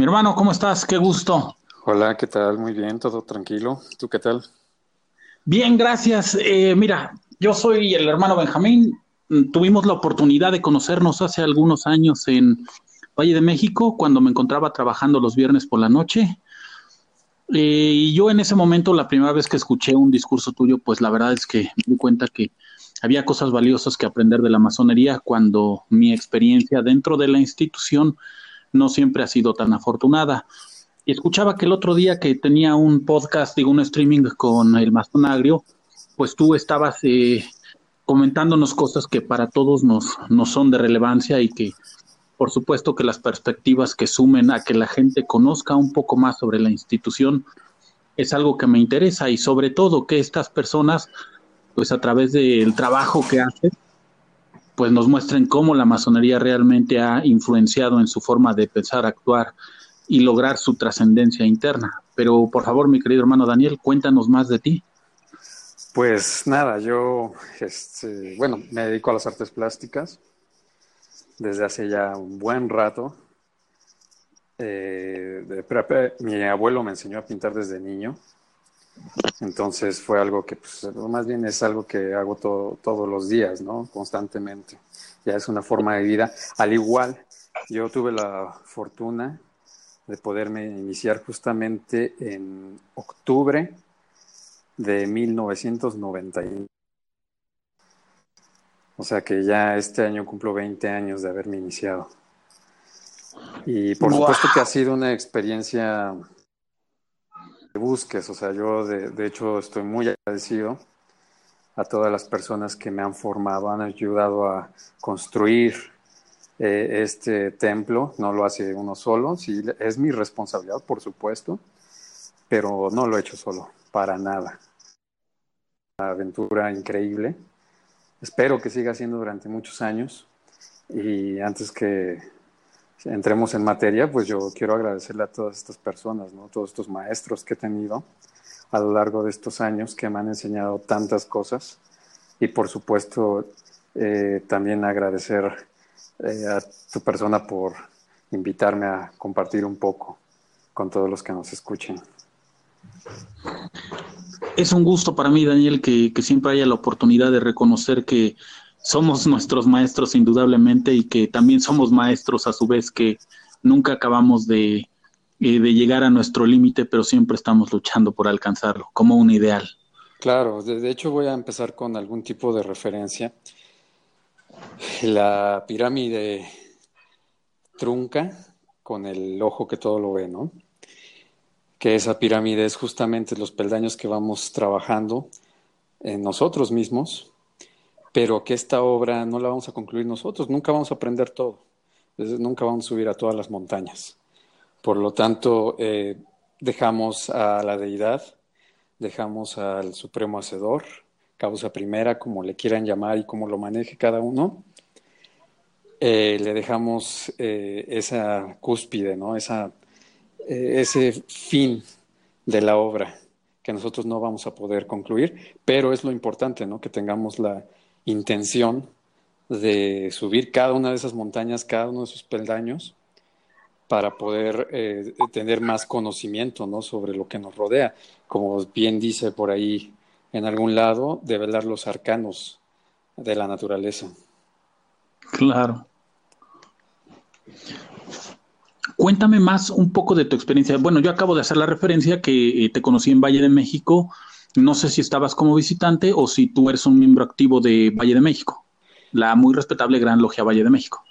Mi hermano, ¿cómo estás? Qué gusto. Hola, ¿qué tal? Muy bien, todo tranquilo. ¿Tú qué tal? Bien, gracias. Eh, mira, yo soy el hermano Benjamín. Tuvimos la oportunidad de conocernos hace algunos años en Valle de México, cuando me encontraba trabajando los viernes por la noche. Eh, y yo en ese momento, la primera vez que escuché un discurso tuyo, pues la verdad es que me di cuenta que había cosas valiosas que aprender de la masonería cuando mi experiencia dentro de la institución no siempre ha sido tan afortunada. Y escuchaba que el otro día que tenía un podcast, digo, un streaming con el Masón Agrio, pues tú estabas eh, comentándonos cosas que para todos nos, nos son de relevancia y que por supuesto que las perspectivas que sumen a que la gente conozca un poco más sobre la institución es algo que me interesa y sobre todo que estas personas, pues a través del trabajo que hacen, pues nos muestren cómo la masonería realmente ha influenciado en su forma de pensar, actuar y lograr su trascendencia interna. Pero por favor, mi querido hermano Daniel, cuéntanos más de ti. Pues nada, yo, este, bueno, me dedico a las artes plásticas desde hace ya un buen rato. Eh, mi abuelo me enseñó a pintar desde niño, entonces fue algo que, pues, más bien es algo que hago todos los días, ¿no? Constantemente. Ya es una forma de vida. Al igual, yo tuve la fortuna de poderme iniciar justamente en octubre de 1991. O sea que ya este año cumplo 20 años de haberme iniciado. Y por supuesto que ha sido una experiencia busques. O sea, yo de, hecho estoy muy agradecido a todas las personas que me han formado, han ayudado a construir eh, este templo. No lo hace uno solo, sí, es mi responsabilidad, por supuesto, pero no lo he hecho solo, para nada. Una aventura increíble. Espero que siga siendo durante muchos años. Y antes que entremos en materia, pues yo quiero agradecerle a todas estas personas, ¿no? todos estos maestros que he tenido a lo largo de estos años que me han enseñado tantas cosas y por supuesto eh, también agradecer eh, a tu persona por invitarme a compartir un poco con todos los que nos escuchen. Es un gusto para mí, Daniel, que siempre haya la oportunidad de reconocer que somos nuestros maestros indudablemente y que también somos maestros a su vez que nunca acabamos de, eh, llegar a nuestro límite, pero siempre estamos luchando por alcanzarlo, como un ideal. Claro, de hecho voy a empezar con algún tipo de referencia. La pirámide trunca con el ojo que todo lo ve, ¿no? Que esa pirámide es justamente los peldaños que vamos trabajando en nosotros mismos pero que esta obra no la vamos a concluir nosotros, nunca vamos a aprender todo, nunca vamos a subir a todas las montañas. Por lo tanto, eh, dejamos a la deidad, dejamos al supremo hacedor, causa primera, como le quieran llamar y como lo maneje cada uno, eh, le dejamos eh, esa cúspide, ¿no? esa, ese fin de la obra que nosotros no vamos a poder concluir, pero es lo importante, ¿no? que tengamos la, intención de subir cada una de esas montañas, cada uno de esos peldaños, para poder eh, tener más conocimiento ¿no? sobre lo que nos rodea. Como bien dice por ahí en algún lado, develar los arcanos de la naturaleza. Claro. Cuéntame más un poco de tu experiencia. Bueno, yo acabo de hacer la referencia que eh, te conocí en Valle de México no sé si estabas como visitante o si tú eres un miembro activo de Valle de México, la muy respetable Gran Logia Valle de México.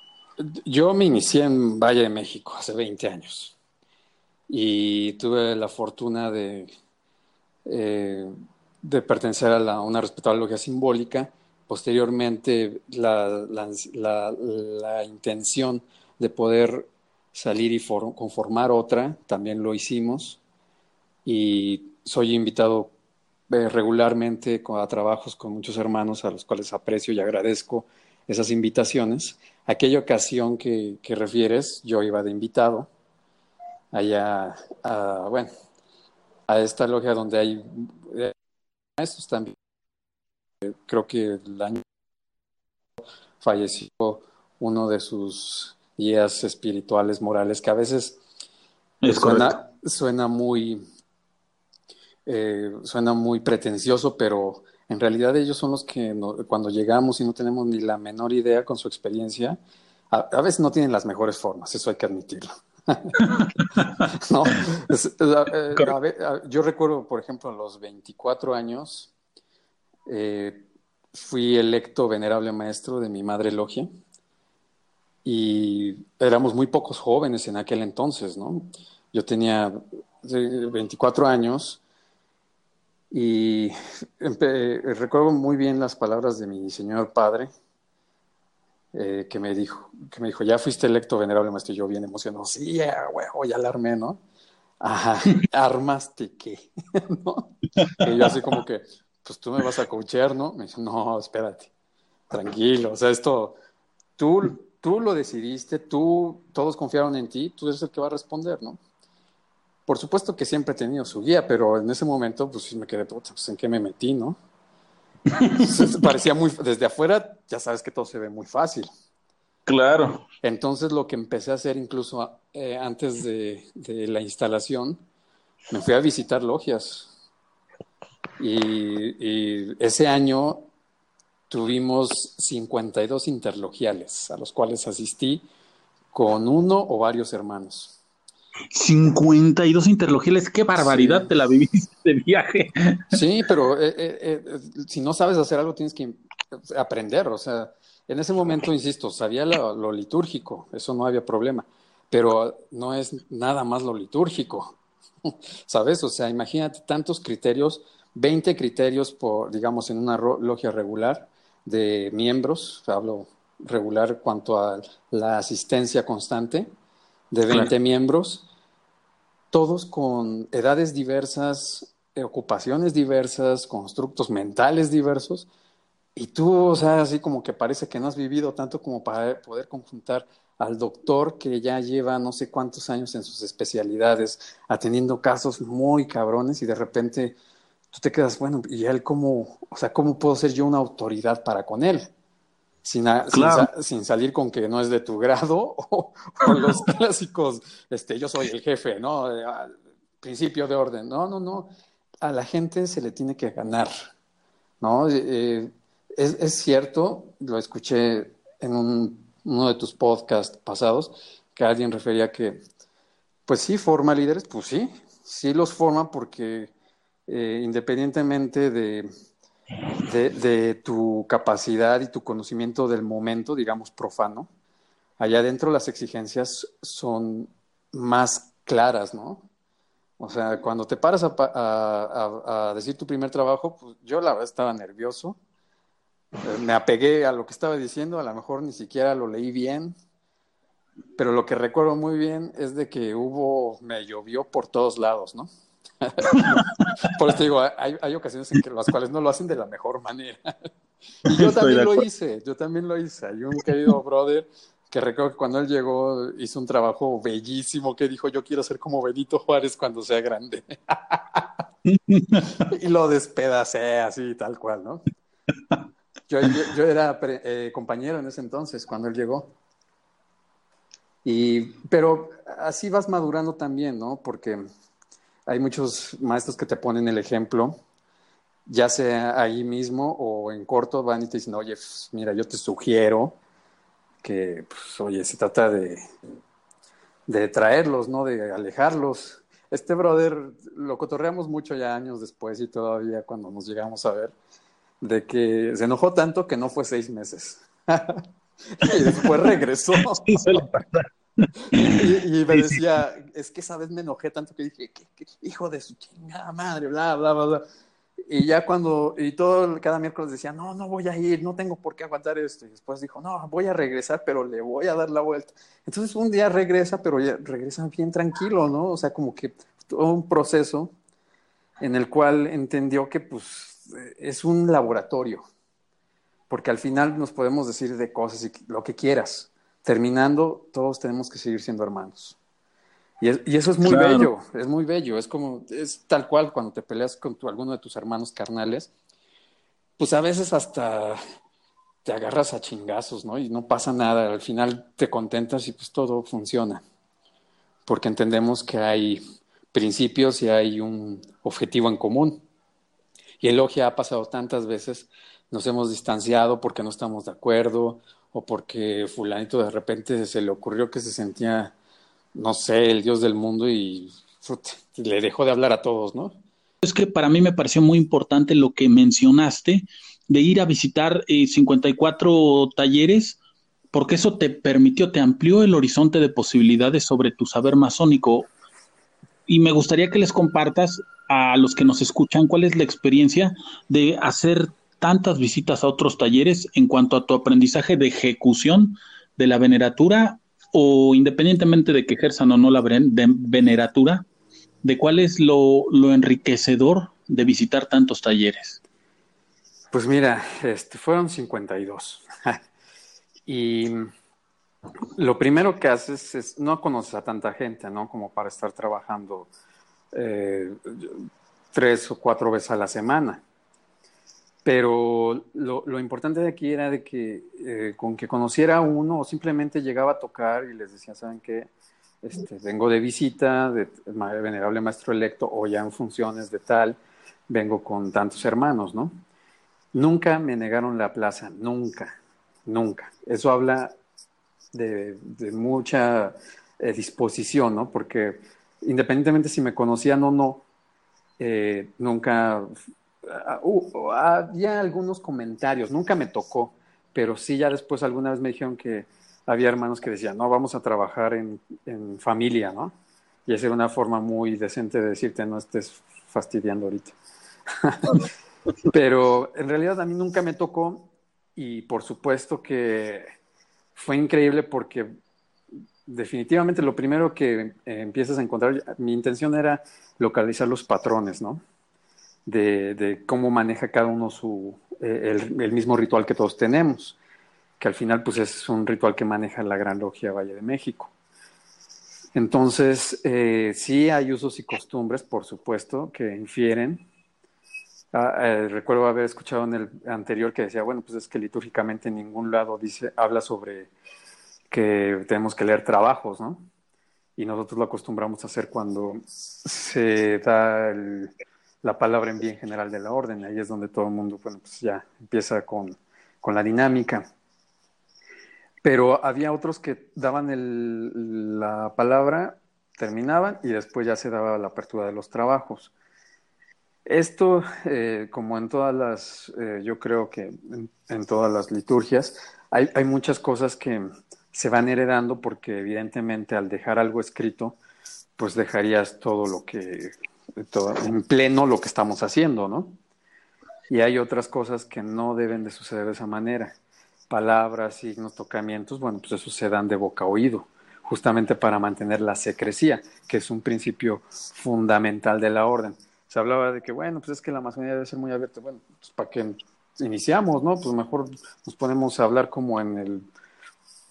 Yo me inicié en Valle de México hace 20 años y tuve la fortuna de, eh, pertenecer a, una respetable logia simbólica. Posteriormente, la, intención de poder salir y conformar otra, también lo hicimos. Y soy invitado regularmente a trabajos con muchos hermanos a los cuales aprecio y agradezco esas invitaciones. Aquella ocasión que, refieres, yo iba de invitado allá, a, bueno, a esta logia donde hay eh, maestros también. Creo que el año falleció uno de sus guías espirituales, morales, que a veces suena, suena, muy eh, suena muy pretencioso, pero en realidad ellos son los que cuando llegamos y no tenemos ni la menor idea con su experiencia, a, veces no tienen las mejores formas, eso hay que admitirlo. no, eh, yo recuerdo, por ejemplo, a los 24 años, eh, fui electo venerable maestro de mi madre logia y éramos muy pocos jóvenes en aquel entonces, ¿no? Yo tenía 24 años y recuerdo muy bien las palabras de mi señor padre, eh, que me dijo, que me dijo, ya fuiste electo venerable maestro, y yo bien emocionado, sí, yeah, ya la armé, ¿no? Ajá, armaste qué, ¿no? Y yo así como que, pues tú me vas a coachear, ¿no? Me dice, no, espérate, tranquilo, o sea, esto, tú, tú lo decidiste, tú, todos confiaron en ti, tú eres el que va a responder, ¿no? Por supuesto que siempre he tenido su guía, pero en ese momento, pues sí me quedé, pues en qué me metí, ¿no? parecía muy, desde afuera, ya sabes que todo se ve muy fácil. Claro. Entonces lo que empecé a hacer incluso eh, antes de, la instalación, me fui a visitar logias. Y, ese año tuvimos 52 interlogiales a los cuales asistí con uno o varios hermanos. 52 interlogiales, qué barbaridad te la viviste de viaje. Sí, pero eh, eh, eh, si no sabes hacer algo tienes que aprender, o sea, en ese momento, insisto, sabía lo, litúrgico, eso no había problema, pero no es nada más lo litúrgico, ¿sabes? O sea, imagínate tantos criterios, 20 criterios por, digamos, en una logia regular de miembros, hablo regular cuanto a la asistencia constante de 20 miembros, todos con edades diversas, eh, ocupaciones diversas, constructos mentales diversos, y tú, o sea, así como que parece que no has vivido tanto como para poder conjuntar al doctor que ya lleva no sé cuántos años en sus especialidades, atendiendo casos muy cabrones y de repente tú te quedas, bueno, ¿y él cómo, o sea, cómo puedo ser yo una autoridad para con él? Sin, sin, salir con que no es de tu grado o, los clásicos, este, yo soy el jefe, ¿no? principio de orden. No, no, no. A la gente se le tiene que ganar, ¿no? Eh, eh, es, es, cierto, lo escuché en un, uno de tus podcasts pasados, que alguien refería que, pues sí, forma líderes, pues sí, sí los forma porque eh, independientemente de de, tu capacidad y tu conocimiento del momento, digamos, profano, allá adentro las exigencias son más claras, ¿no? O sea, cuando te paras a, decir tu primer trabajo, pues yo la verdad estaba nervioso, eh, me apegué a lo que estaba diciendo, a lo mejor ni siquiera lo leí bien, pero lo que recuerdo muy bien es de que hubo, me llovió por todos lados, ¿no? Por eso digo, hay, ocasiones en que las cuales no lo hacen de la mejor manera. Y yo también lo hice, yo también lo hice. Hay un querido brother que recuerdo que cuando él llegó hizo un trabajo bellísimo que dijo, yo quiero ser como Benito Juárez cuando sea grande. y lo despedacé así, tal cual, ¿no? Yo, era eh, compañero en ese entonces cuando él llegó. Y, pero así vas madurando también, ¿no? Porque hay muchos maestros que te ponen el ejemplo, ya sea ahí mismo o en corto van y te dicen, oye, pues, mira, yo te sugiero que, pues, oye, se trata de, de traerlos, ¿no? De alejarlos. Este brother lo cotorreamos mucho ya años después y todavía cuando nos llegamos a ver, de que se enojó tanto que no fue seis meses. y después regresó. y, me decía, es que esa vez me enojé tanto que dije, hijo de su chingada madre, bla, bla, bla, bla. Y ya cuando, y todo, cada miércoles decía, no, no voy a ir, no tengo por qué aguantar esto. Y después dijo, no, voy a regresar, pero le voy a dar la vuelta. Entonces un día regresa, pero ya regresa bien tranquilo, ¿no? O sea, como que todo un proceso en el cual entendió que, pues, es un laboratorio. Porque al final nos podemos decir de cosas y lo que quieras terminando, todos tenemos que seguir siendo hermanos. Y, eso es muy bello, es muy bello, es como, es tal cual cuando te peleas con alguno de tus hermanos carnales, pues a veces hasta te agarras a chingazos, ¿no? Y no pasa nada, al final te contentas y pues todo funciona. porque entendemos que hay principios y hay un objetivo en común. Y el Logia ha pasado tantas veces, nos hemos distanciado porque no estamos de acuerdo o porque fulanito de repente se le ocurrió que se sentía, no sé, el dios del mundo y le dejó de hablar a todos, ¿no? Es que para mí me pareció muy importante lo que mencionaste de ir a visitar 54 eh, talleres, porque eso te permitió, te amplió el horizonte de posibilidades sobre tu saber masónico. Y me gustaría que les compartas a los que nos escuchan cuál es la experiencia de hacer tantas visitas a otros talleres en cuanto a tu aprendizaje de ejecución de la veneratura o independientemente de que ejerzan o no la veneratura, de cuál es lo, enriquecedor de visitar tantos talleres. Pues mira, este, fueron 52. y lo primero que haces es, no conoces a tanta gente, ¿no? Como para estar trabajando eh, tres o cuatro veces a la semana. Pero lo, importante de aquí era de que eh, con que conociera uno o simplemente llegaba a tocar y les decía, ¿saben qué? Este, vengo de visita de venerable maestro electo o ya en funciones de tal, vengo con tantos hermanos, ¿no? Nunca me negaron la plaza, nunca, nunca. Eso habla de, mucha eh, disposición, ¿no? Porque independientemente si me conocían o no, eh, nunca uh, uh, había algunos comentarios, nunca me tocó, pero sí ya después alguna vez me dijeron que había hermanos que decían, no, vamos a trabajar en, en familia, ¿no? Y esa era una forma muy decente de decirte, no estés fastidiando ahorita. Pero en realidad a mí nunca me tocó y por supuesto que fue increíble porque definitivamente lo primero que eh, empiezas a encontrar, mi intención era localizar los patrones, ¿no? De, cómo maneja cada uno su, eh, el, el, mismo ritual que todos tenemos que al final pues es un ritual que maneja la Gran Logia Valle de México. Entonces, eh, sí hay usos y costumbres, por supuesto, que infieren. Ah, eh, recuerdo haber escuchado en el anterior que decía, bueno, pues es que litúrgicamente en ningún lado dice, habla sobre que tenemos que leer trabajos, ¿no? Y nosotros lo acostumbramos a hacer cuando se da la palabra en bien general de la orden. Ahí es donde todo el mundo, bueno, pues ya empieza con, con la dinámica. Pero había otros que daban la palabra, terminaban y después ya se daba la apertura de los trabajos. Esto, eh, como en todas las, eh, yo creo que en, todas las liturgias, hay, hay, muchas cosas que se van heredando porque evidentemente al dejar algo escrito, pues dejarías todo lo que, en pleno lo que estamos haciendo, ¿no? Y hay otras cosas que no deben de suceder de esa manera palabras, signos, tocamientos, bueno, pues eso se dan de boca a oído, justamente para mantener la secrecía, que es un principio fundamental de la orden. Se hablaba de que, bueno, pues es que la masonería debe ser muy abierta. Bueno, pues para que iniciamos, ¿no? Pues mejor nos ponemos a hablar como en el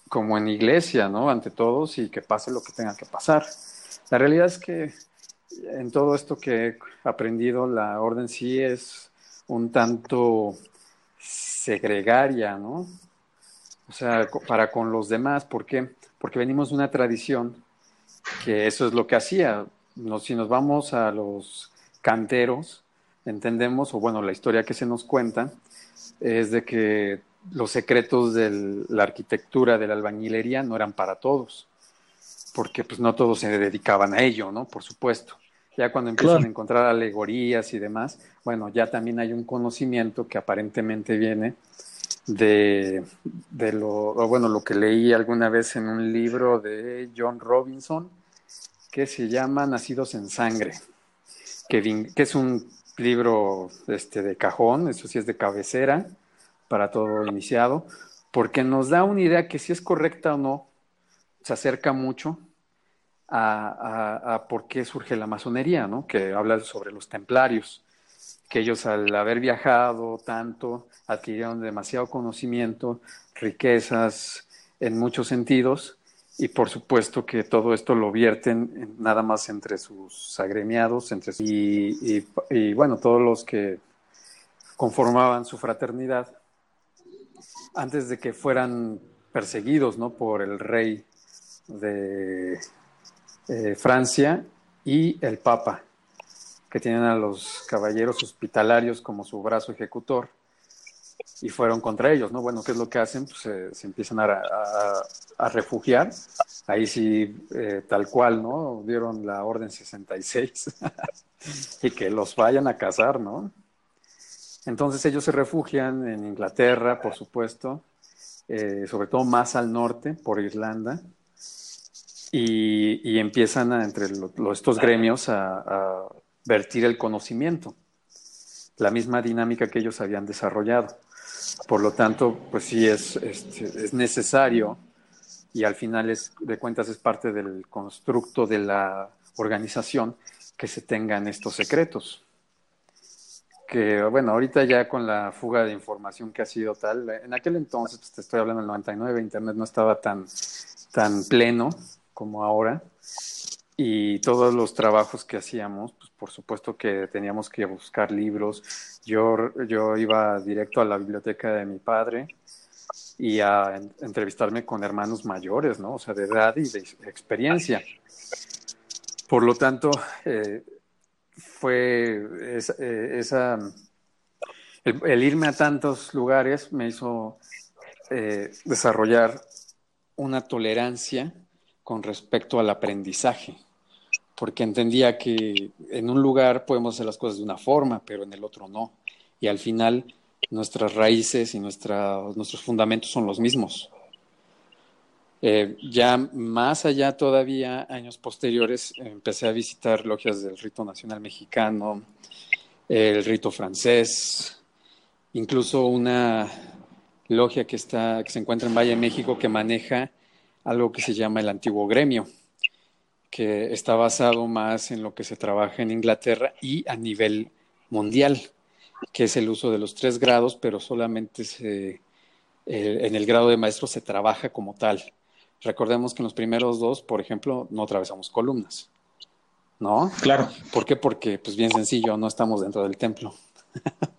como en iglesia, ¿no? Ante todos y que pase lo que tenga que pasar. La realidad es que en todo esto que he aprendido, la orden sí es un tanto segregaria, ¿no? O sea, para con los demás, ¿por qué? Porque venimos de una tradición que eso es lo que hacía. si nos vamos a los canteros, entendemos, o bueno, la historia que se nos cuenta, es de que los secretos de la arquitectura de la albañilería no eran para todos, porque pues no todos se dedicaban a ello, ¿no? Por supuesto. Ya cuando empiezan a encontrar alegorías y demás, bueno, ya también hay un conocimiento que aparentemente viene de, de lo, bueno, lo que leí alguna vez en un libro de John Robinson, que se llama Nacidos en Sangre, que, que es un libro este, de cajón, eso sí es de cabecera para todo iniciado, porque nos da una idea que si es correcta o no, se acerca mucho a, por qué surge la masonería, ¿no? que habla sobre los templarios que ellos al haber viajado tanto adquirieron demasiado conocimiento, riquezas en muchos sentidos y por supuesto que todo esto lo vierten nada más entre sus agremiados entre y, y, bueno, todos los que conformaban su fraternidad antes de que fueran perseguidos ¿no? por el rey de, eh, Francia y el Papa, que tienen a los caballeros hospitalarios como su brazo ejecutor y fueron contra ellos, ¿no? Bueno, ¿qué es lo que hacen? Pues se empiezan a, refugiar. Ahí sí, eh, tal cual, ¿no? Dieron la orden 66 y que los vayan a cazar, ¿no? Entonces ellos se refugian en Inglaterra, por supuesto, eh, sobre todo más al norte, por Irlanda, y, empiezan entre estos gremios a, a vertir el conocimiento, la misma dinámica que ellos habían desarrollado. Por lo tanto, pues sí es, este, es, necesario y al final es, de cuentas es parte del constructo de la organización que se tengan estos secretos. Que bueno, ahorita ya con la fuga de información que ha sido tal, en aquel entonces, pues te estoy hablando del 99, Internet no estaba tan, tan pleno como ahora y todos los trabajos que hacíamos, pues por supuesto que teníamos que buscar libros. Yo, yo iba directo a la biblioteca de mi padre y a entrevistarme con hermanos mayores, ¿no? O sea, de edad y de experiencia. Por lo tanto, eh, fue esa, eh, el, irme a tantos lugares me hizo eh, desarrollar una tolerancia con respecto al aprendizaje porque entendía que en un lugar podemos hacer las cosas de una forma, pero en el otro no. Y al final nuestras raíces y nuestros fundamentos son los mismos. Eh, ya más allá todavía, años posteriores, empecé a visitar logias del rito nacional mexicano, el rito francés, incluso una logia que, está, que se encuentra en Valle de México que maneja algo que se llama el antiguo gremio que está basado más en lo que se trabaja en Inglaterra y a nivel mundial, que es el uso de los tres grados, pero solamente se, eh, en el grado de maestro se trabaja como tal. Recordemos que en los primeros dos, por ejemplo, no atravesamos columnas. ¿No? Claro. ¿Por qué? Porque, pues bien sencillo, no estamos dentro del templo.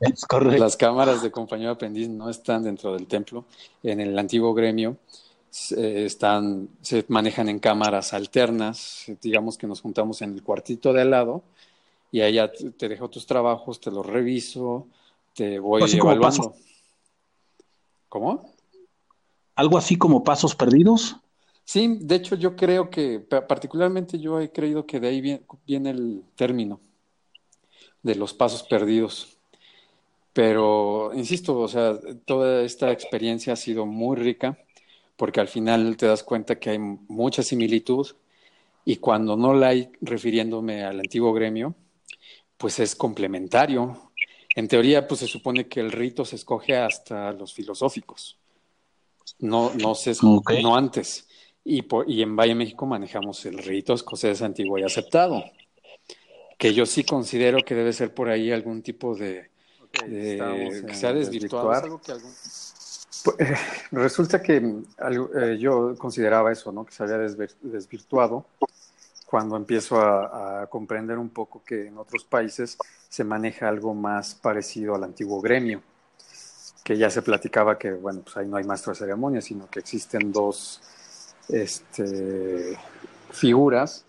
Es correcto. Las cámaras de compañero aprendiz no están dentro del templo. En el antiguo gremio están, se manejan en cámaras alternas, digamos que nos juntamos en el cuartito de al lado y allá te dejo tus trabajos, te los reviso, te voy evaluando. ¿Cómo? ¿Algo así como pasos perdidos? Sí, de hecho yo creo que, particularmente yo he creído que de ahí viene, viene el término de los pasos perdidos. Pero, insisto, o sea, toda esta experiencia ha sido muy rica porque al final te das cuenta que hay mucha similitud y cuando no la hay refiriéndome al antiguo gremio, pues es complementario. En teoría, pues se supone que el rito se escoge hasta los filosóficos, no, no, se, no antes. Y, por, y en Valle México manejamos el rito escocés antiguo y aceptado, que yo sí considero que debe ser por ahí algún tipo de, que sea desvirtuado. Algo que algún... Pues, eh, resulta que eh, yo consideraba eso, ¿no? Que se había desvirtuado cuando empiezo a, comprender un poco que en otros países se maneja algo más parecido al antiguo gremio, que ya se platicaba que, bueno, pues ahí no hay maestro de ceremonia, sino que existen dos este, figuras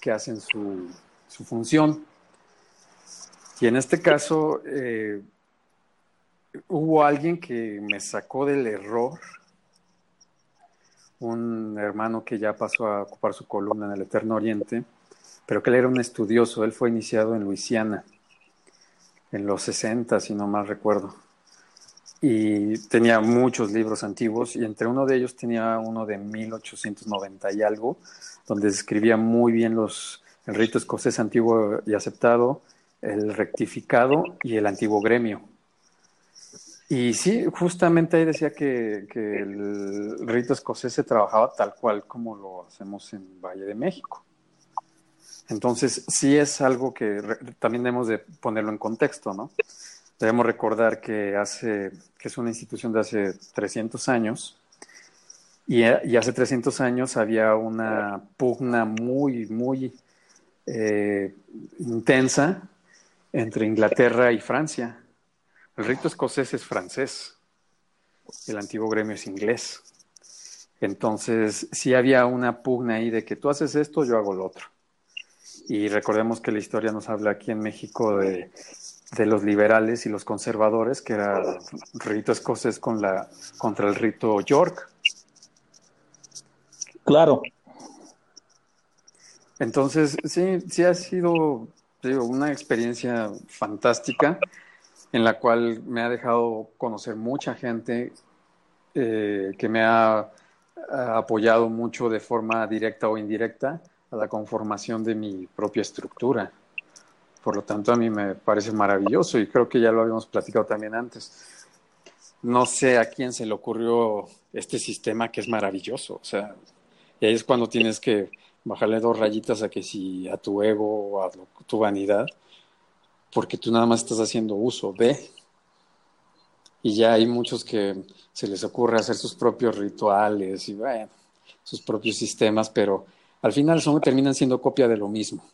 que hacen su, su función. Y en este caso, eh, hubo alguien que me sacó del error, un hermano que ya pasó a ocupar su columna en el Eterno Oriente, pero que él era un estudioso, él fue iniciado en Luisiana en los 60, si no mal recuerdo. Y tenía muchos libros antiguos y entre uno de ellos tenía uno de 1890 y algo, donde describía muy bien los, el rito escocés antiguo y aceptado, el rectificado y el antiguo gremio. Y sí, justamente ahí decía que, el rito escocés se trabajaba tal cual como lo hacemos en Valle de México. Entonces, sí es algo que también debemos de ponerlo en contexto, ¿no? Debemos recordar que, hace, que es una institución de hace 300 años y, hace 300 años había una pugna muy, muy eh, intensa entre Inglaterra y Francia el rito escocés es francés, el antiguo gremio es inglés. Entonces, sí había una pugna ahí de que tú haces esto, yo hago lo otro. Y recordemos que la historia nos habla aquí en México de, de los liberales y los conservadores, que era rito escocés con la, contra el rito York. Claro. Entonces, sí, sí ha sido digo, una experiencia fantástica en la cual me ha dejado conocer mucha gente eh, que me ha, apoyado mucho de forma directa o indirecta a la conformación de mi propia estructura. Por lo tanto, a mí me parece maravilloso y creo que ya lo habíamos platicado también antes. No sé a quién se le ocurrió este sistema que es maravilloso. O sea, y ahí es cuando tienes que bajarle dos rayitas a que si a tu ego o a tu vanidad, porque tú nada más estás haciendo uso de. Y ya hay muchos que se les ocurre hacer sus propios rituales y bueno, sus propios sistemas, pero al final son, terminan siendo copia de lo mismo.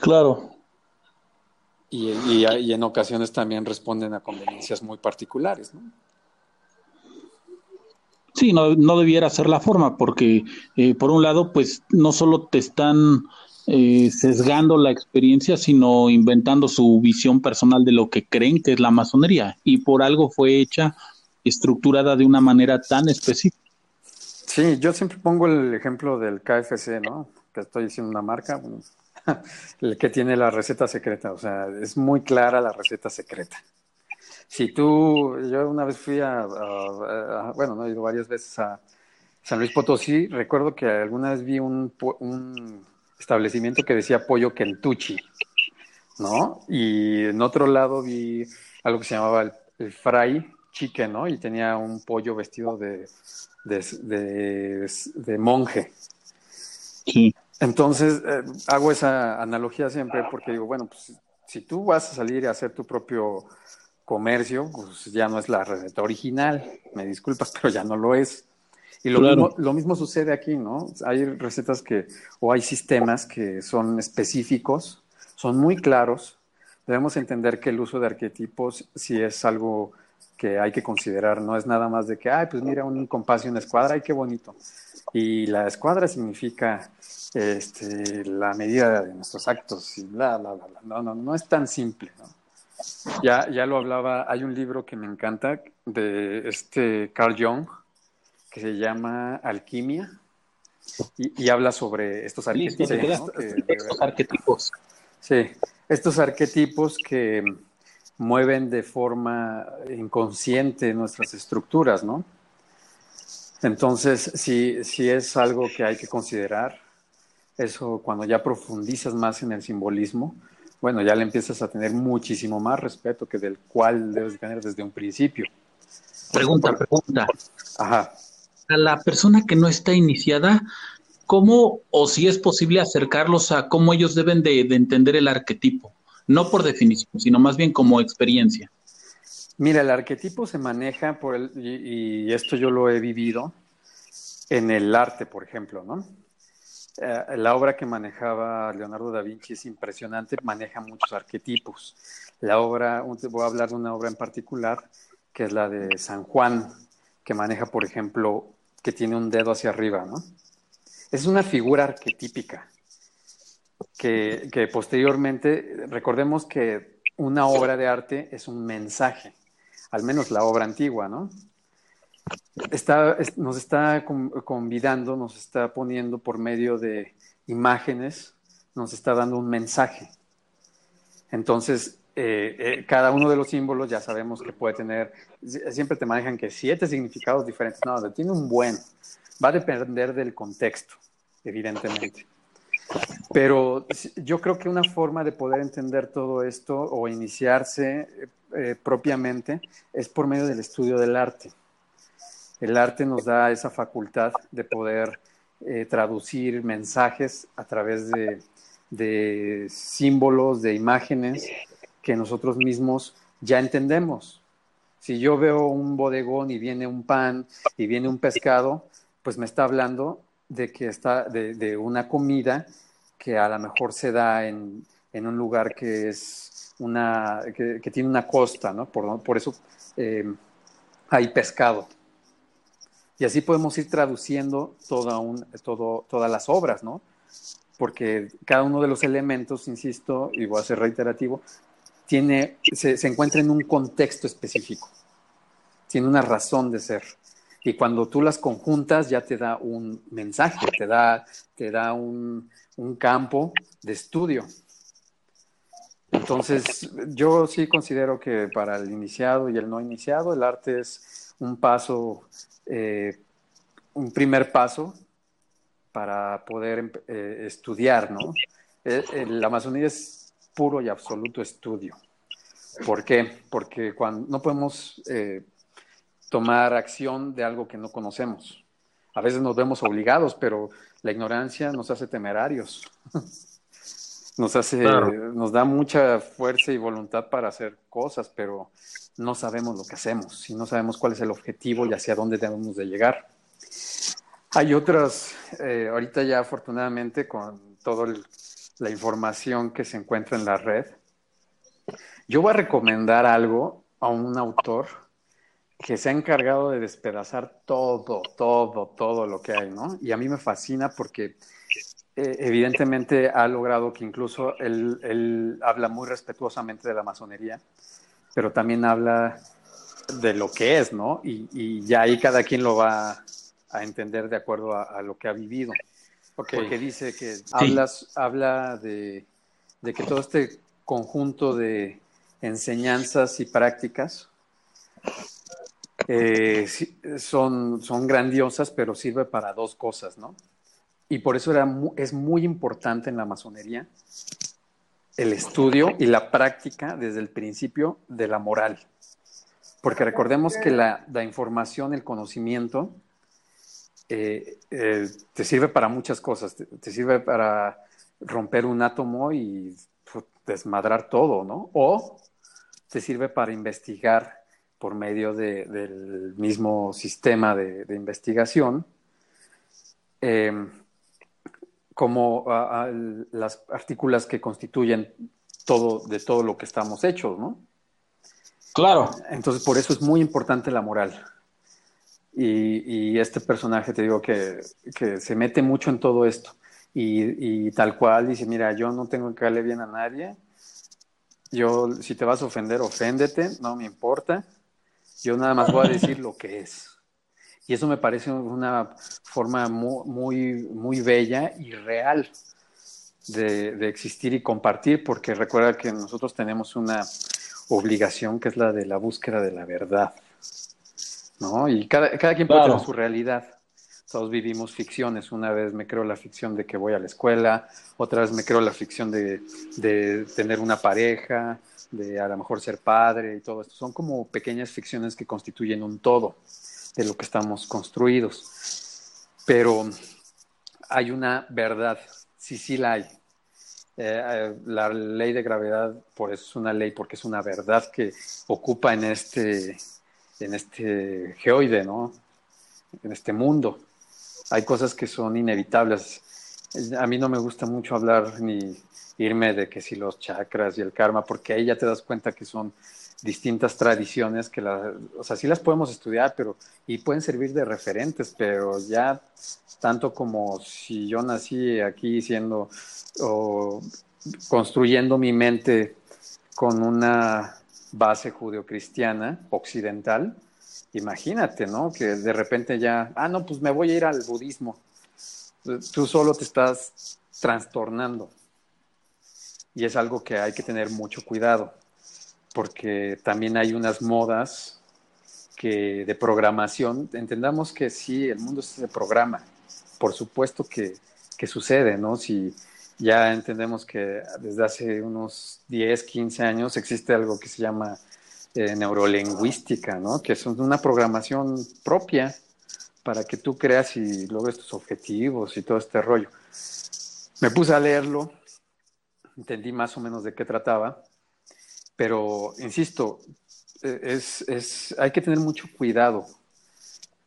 Claro. Y, y en ocasiones también responden a conveniencias muy particulares, ¿no? Sí, no, no debiera ser la forma, porque eh, por un lado, pues no solo te están eh, sesgando la experiencia, sino inventando su visión personal de lo que creen que es la masonería, y por algo fue hecha, estructurada de una manera tan específica. Sí, yo siempre pongo el ejemplo del KFC, ¿no? Que estoy diciendo una marca, el que tiene la receta secreta, o sea, es muy clara la receta secreta si tú, yo una vez fui a, bueno, no he ido varias veces a San Luis Potosí, recuerdo que alguna vez vi un, un establecimiento que decía pollo Kentucky, ¿no? Y en otro lado vi algo que se llamaba el, el fry chicken, ¿no? Y tenía un pollo vestido de, de, de, monje. Sí. Entonces, eh, hago esa analogía siempre porque digo, bueno, pues si tú vas a salir a hacer tu propio comercio, pues ya no es la receta original, me disculpas, pero ya no lo es. Y lo, mismo, lo mismo sucede aquí, ¿no? Hay recetas que, o hay sistemas que son específicos, son muy claros. Debemos entender que el uso de arquetipos sí es algo que hay que considerar, no es nada más de que, ay, pues mira, un compás y una escuadra, ay, qué bonito. Y la escuadra significa este, la medida de nuestros actos y bla, bla, bla, bla. No, no, no es tan simple, ¿no? Ya, ya lo hablaba, hay un libro que me encanta de este Carl Jung que se llama Alquimia y, habla sobre estos arquetipos. Sí, estos arquetipos que mueven de forma inconsciente nuestras estructuras, ¿no? Entonces, si, si es algo que hay que considerar, eso cuando ya profundizas más en el simbolismo, bueno, ya le empiezas a tener muchísimo más respeto que del cual debes tener desde un principio. Pregunta, pregunta. Ajá. A la persona que no está iniciada, ¿cómo o si es posible acercarlos a cómo ellos deben de, entender el arquetipo? No por definición, sino más bien como experiencia. Mira, el arquetipo se maneja por el, y esto yo lo he vivido en el arte, por ejemplo, ¿no? Eh, la obra que manejaba Leonardo da Vinci es impresionante, maneja muchos arquetipos. La obra, voy a hablar de una obra en particular, que es la de San Juan, que maneja, por ejemplo, que tiene un dedo hacia arriba, ¿no? Es una figura arquetípica, que, posteriormente, recordemos que una obra de arte es un mensaje, al menos la obra antigua, ¿no? está, nos está convidando, nos está poniendo por medio de imágenes, nos está dando un mensaje. Entonces, eh, eh, cada uno de los símbolos ya sabemos que puede tener, siempre te manejan que siete significados diferentes. No, tiene un buen. Va a depender del contexto, evidentemente. Pero yo creo que una forma de poder entender todo esto o iniciarse eh, propiamente es por medio del estudio del arte. El arte nos da esa facultad de poder traducir mensajes a través de, símbolos, de imágenes que nosotros mismos ya entendemos. Si yo veo un bodegón y viene un pan y viene un pescado, pues me está hablando de que está de, una comida que a lo mejor se da en, un lugar que es una que, tiene una costa, ¿no? Por, por eso eh, hay pescado Y así podemos ir traduciendo toda un, todo, todas las obras, ¿no? Porque cada uno de los elementos, insisto, y voy a ser reiterativo, tiene, se, encuentra en un contexto específico, tiene una razón de ser. Y cuando tú las conjuntas ya te da un mensaje, te da, te da un, un campo de estudio. Entonces, yo sí considero que para el iniciado y el no iniciado, el arte es un paso, eh, un primer paso para poder eh, estudiar, ¿no? Eh, la Amazonía es puro y absoluto estudio. ¿Por qué? Porque cuando no podemos tomar acción de algo que no conocemos. A veces nos vemos obligados, pero la ignorancia nos hace temerarios. nos hace, nos da mucha fuerza y voluntad para hacer cosas, pero no sabemos lo que hacemos y no sabemos cuál es el objetivo y hacia dónde debemos de llegar. Hay otras, eh, ahorita ya afortunadamente con toda la información que se encuentra en la red, yo voy a recomendar algo a un autor que se ha encargado de despedazar todo, todo, todo lo que hay, ¿no? Y a mí me fascina porque eh, evidentemente ha logrado que incluso él, habla muy respetuosamente de la masonería, pero también habla de lo que es, ¿no? Y ya ahí cada quien lo va a entender de acuerdo a, lo que ha vivido. Porque dice que hablas, habla de, de que todo este conjunto de enseñanzas y prácticas eh, son, son grandiosas, pero sirve para dos cosas, ¿no? Y por eso era es muy importante en la masonería el estudio y la práctica desde el principio de la moral. Porque recordemos que la, la información, el conocimiento, eh, eh, te sirve para muchas cosas. Te, te, sirve para romper un átomo y desmadrar todo, ¿no? O te sirve para investigar por medio de, del mismo sistema de, de investigación, eh, como a, a, las partículas que constituyen todo, de todo lo que estamos hechos, ¿no? Claro. Entonces, por eso es muy importante la moral. Y, y este personaje, te digo, que, que, se mete mucho en todo esto. Y, y, tal cual dice, mira, yo no tengo que caerle bien a nadie. Yo, si te vas a ofender, oféndete, no me importa. Yo nada más voy a decir lo que es. Y eso me parece una forma muy, muy, muy bella y real de, de, existir y compartir, porque recuerda que nosotros tenemos una obligación que es la de la búsqueda de la verdad. ¿No? Y cada, cada quien puede tener su realidad. Todos vivimos ficciones. Una vez me creo la ficción de que voy a la escuela, otra vez me creo la ficción de, de tener una pareja, de a lo mejor ser padre y todo esto. Son como pequeñas ficciones que constituyen un todo de lo que estamos construidos. Pero hay una verdad, sí, sí la hay. Eh, la ley de gravedad, por eso es una ley, porque es una verdad que ocupa en este, en este geoide, ¿no? En este mundo. Hay cosas que son inevitables. A mí no me gusta mucho hablar ni irme de que si los chakras y el karma, porque ahí ya te das cuenta que son distintas tradiciones que o sea, sí las podemos estudiar, pero, y pueden servir de referentes, pero ya tanto como si yo nací aquí siendo, o construyendo mi mente con una base judeocristiana occidental, imagínate, ¿no? Que de repente ya, ah, no, pues me voy a ir al budismo. Tú solo te estás trastornando. Y es algo que hay que tener mucho cuidado, porque también hay unas modas que de programación, entendamos que sí, el mundo se programa, por supuesto que, que sucede, ¿no? Si ya entendemos que desde hace unos 10, 15 años existe algo que se llama eh, neurolingüística, ¿no? Que es una programación propia para que tú creas y logres tus objetivos y todo este rollo. Me puse a leerlo entendí más o menos de qué trataba, pero insisto, e, es, es, hay que tener mucho cuidado,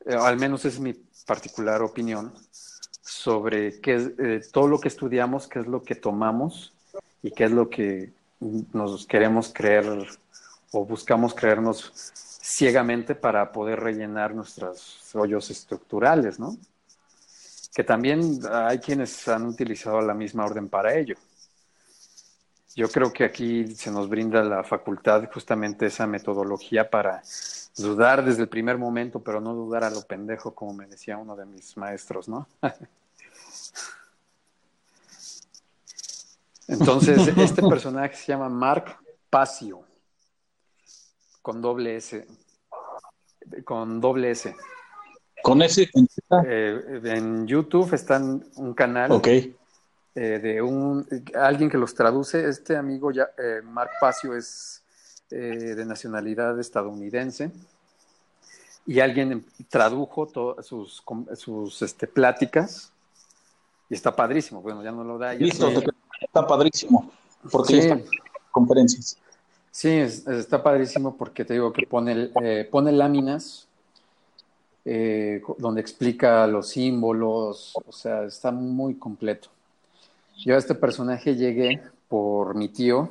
eh, al menos es mi particular opinión, sobre qué eh, todo lo que estudiamos, qué es lo que tomamos y qué es lo que nos queremos creer o buscamos creernos ciegamente para poder rellenar nuestros hoyos estructurales, ¿no? Que también hay quienes han utilizado la misma orden para ello. Yo creo que aquí se nos brinda la facultad justamente esa metodología para dudar desde el primer momento, pero no dudar a lo pendejo, como me decía uno de mis maestros, ¿no? Entonces, este personaje se llama Mark Pasio, con doble S. Con doble S. ¿Con S? Eh, en YouTube está un canal eh, de un alguien que los traduce. Este amigo, ya, eh, Mark Pasio, es de nacionalidad estadounidense y alguien tradujo todas sus, sus este, pláticas y está padrísimo. Bueno, ya no lo da. Listo, está padrísimo, porque sí. conferencias. Sí, está padrísimo porque te digo que pone, eh, pone láminas eh, donde explica los símbolos, o sea, está muy completo. Yo a este personaje llegué por mi tío,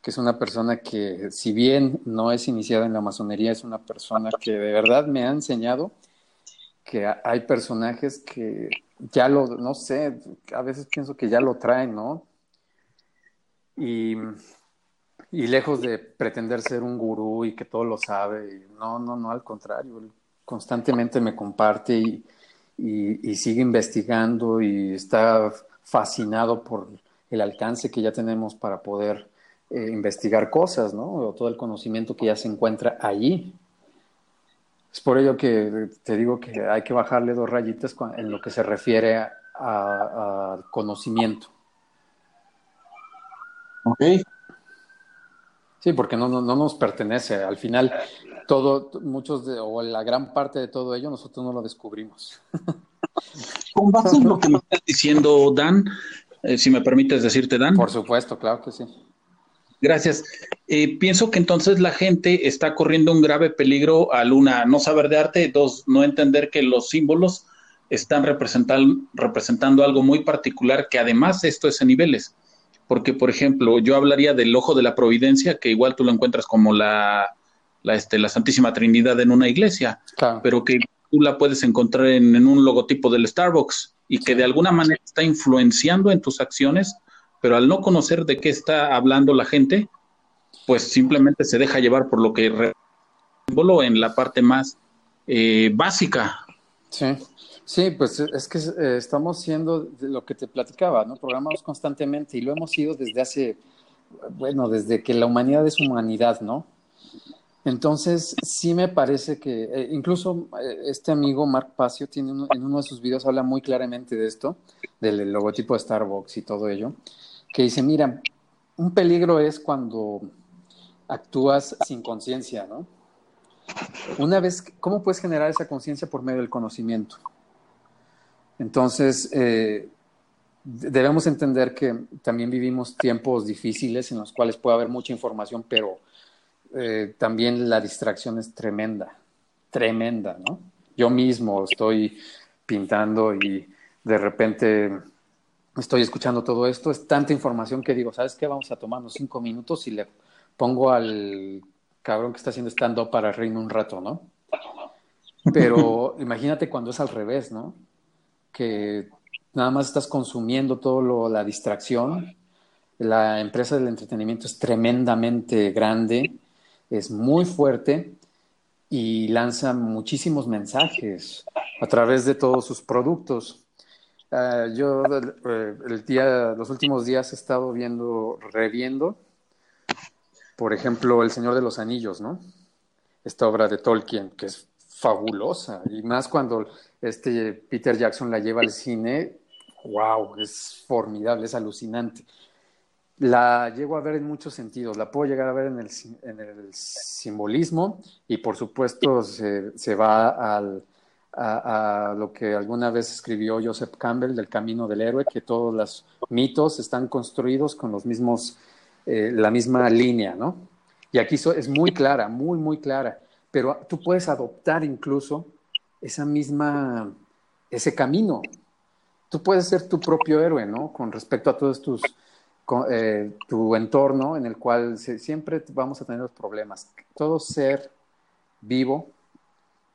que es una persona que, si bien no es iniciada en la masonería, es una persona que de verdad me ha enseñado que hay personajes que ya lo, no sé, a veces pienso que ya lo traen, ¿no? Y, y lejos de pretender ser un gurú y que todo lo sabe, no, no, no, al contrario, constantemente me comparte y, y, sigue investigando y está fascinado por el alcance que ya tenemos para poder eh, investigar cosas, ¿no? O todo el conocimiento que ya se encuentra allí. Es por ello que te digo que hay que bajarle dos rayitas en lo que se refiere al conocimiento. Ok. Sí, porque no, no, nos pertenece. Al final, todo, muchos de, o la gran parte de todo ello, nosotros no lo descubrimos. Con base en lo que me estás diciendo, Dan, eh, si me permites decirte, Dan. Por supuesto, claro que sí. Gracias. Eh, pienso que entonces la gente está corriendo un grave peligro al una, no saber de arte, dos, no entender que los símbolos están representando, representando algo muy particular, que además esto es en niveles. Porque, por ejemplo, yo hablaría del ojo de la providencia, que igual tú lo encuentras como la, la, este, la Santísima Trinidad en una iglesia, pero que tú la puedes encontrar en, un logotipo del Starbucks y que de alguna manera está influenciando en tus acciones pero al no conocer de qué está hablando la gente, pues simplemente se deja llevar por lo que símbolo en la parte más eh, básica. Sí, sí, pues es que eh, estamos siendo lo que te platicaba, ¿no? Programamos constantemente y lo hemos sido desde hace, bueno, desde que la humanidad es humanidad, ¿no? Entonces, sí me parece que eh, incluso este amigo Mark Pacio tiene en uno de sus videos habla muy claramente de esto, del logotipo de Starbucks y todo ello que dice, mira, un peligro es cuando actúas sin conciencia, ¿no? Una vez, ¿cómo puedes generar esa conciencia por medio del conocimiento? Entonces, eh, debemos entender que también vivimos tiempos difíciles en los cuales puede haber mucha información, pero eh, también la distracción es tremenda, tremenda, ¿no? Yo mismo estoy pintando y de repente estoy escuchando todo esto, es tanta información que digo, ¿sabes qué? Vamos a tomarnos cinco minutos y le pongo al cabrón que está haciendo stand-up para reírme un rato, ¿no? Pero imagínate cuando es al revés, ¿no? Que nada más estás consumiendo todo lo, la distracción. La empresa del entretenimiento es tremendamente grande, es muy fuerte y lanza muchísimos mensajes a través de todos sus productos. Ah, yo eh, el día, los últimos días he estado viendo, reviendo, por ejemplo, El Señor de los Anillos, ¿no? Esta obra de Tolkien, que es fabulosa, y más cuando este Peter Jackson la lleva al cine, wow, es formidable, es alucinante. La llego a ver en muchos sentidos, la puedo llegar a ver en el, en el simbolismo y por supuesto se, se va al, a, lo que alguna vez escribió Joseph Campbell del Camino del Héroe, que todos los mitos están construidos con los mismos, eh, la misma línea, ¿no? Y aquí es muy clara, muy, muy clara, pero tú puedes adoptar incluso esa misma, ese camino. Tú puedes ser tu propio héroe, ¿no? Con respecto a todos tus, eh, tu entorno en el cual siempre vamos a tener los problemas. Todo ser vivo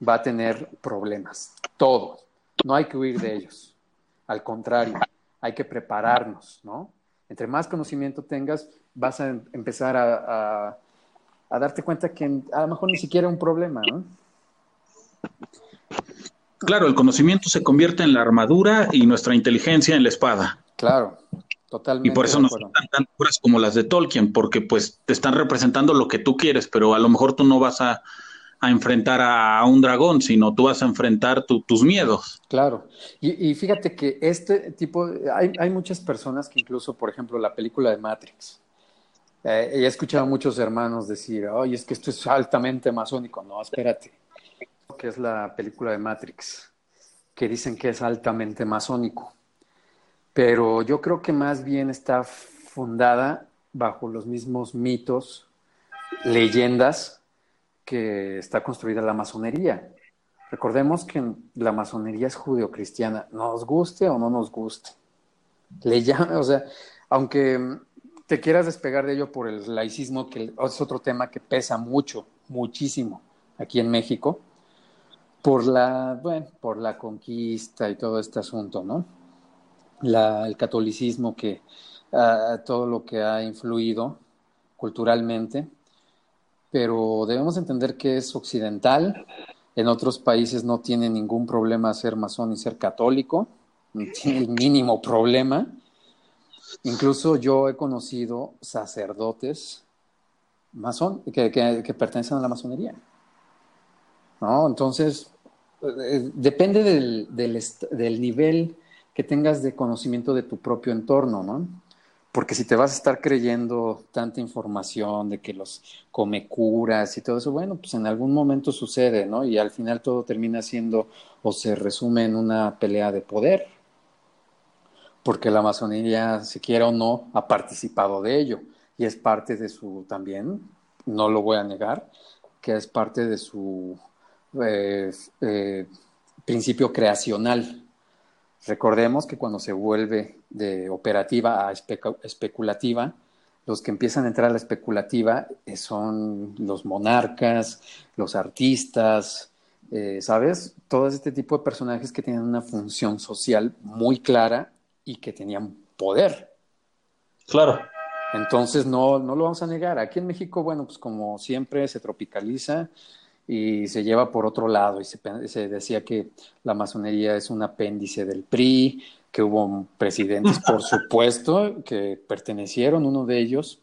va a tener problemas. Todo. No hay que huir de ellos. Al contrario, hay que prepararnos, ¿no? Entre más conocimiento tengas, vas a em-, empezar a, darte cuenta que a lo mejor ni siquiera un problema, ¿no? Claro, el conocimiento se convierte en la armadura y nuestra inteligencia en la espada. Claro, totalmente. Y por eso nos están tan obras como las de Tolkien, porque pues te están representando lo que tú quieres, pero a lo mejor tú no vas a, enfrentar a, un dragón, sino tú vas a enfrentar tus miedos. Claro. Y, fíjate que este tipo, hay, hay, muchas personas que incluso, por ejemplo, la película de Matrix, eh, he escuchado a muchos hermanos decir, oye, es que esto es altamente masónico. No, espérate que es la película de Matrix, que dicen que es altamente masónico. Pero yo creo que más bien está fundada bajo los mismos mitos, leyendas que está construida la masonería. Recordemos que la masonería es judeocristiana, nos guste o no nos guste. Le llama, o sea, aunque te quieras despegar de ello por el laicismo, que es otro tema que pesa mucho, muchísimo aquí en México, por la, bueno, por la conquista y todo este asunto, ¿no? La, el catolicismo que uh, todo lo que ha influido culturalmente, pero debemos entender que es occidental. En otros países no tiene ningún problema ser masón y ser católico, no tiene el mínimo problema. Incluso yo he conocido sacerdotes masón que, pertenecen a la masonería. ¿no? Entonces, eh, depende del, del, nivel que tengas de conocimiento de tu propio entorno, ¿no? Porque si te vas a estar creyendo tanta información de que los come curas y todo eso, bueno, pues en algún momento sucede, ¿no? Y al final todo termina siendo o se resume en una pelea de poder. Porque la masonería, si quiera o no, ha participado de ello. Y es parte de su también, no lo voy a negar, que es parte de su eh, principio creacional. Recordemos que cuando se vuelve de operativa a especulativa, los que empiezan a entrar a la especulativa eh, son los monarcas, los artistas, eh, ¿sabes? Todo este tipo de personajes que tienen una función social muy clara y que tenían poder. Claro. Entonces, no, no lo vamos a negar. Aquí en México, bueno, pues como siempre se tropicaliza, y se lleva por otro lado y se, decía que la masonería es un apéndice del PRI, que hubo presidentes, por supuesto, que pertenecieron, uno de ellos,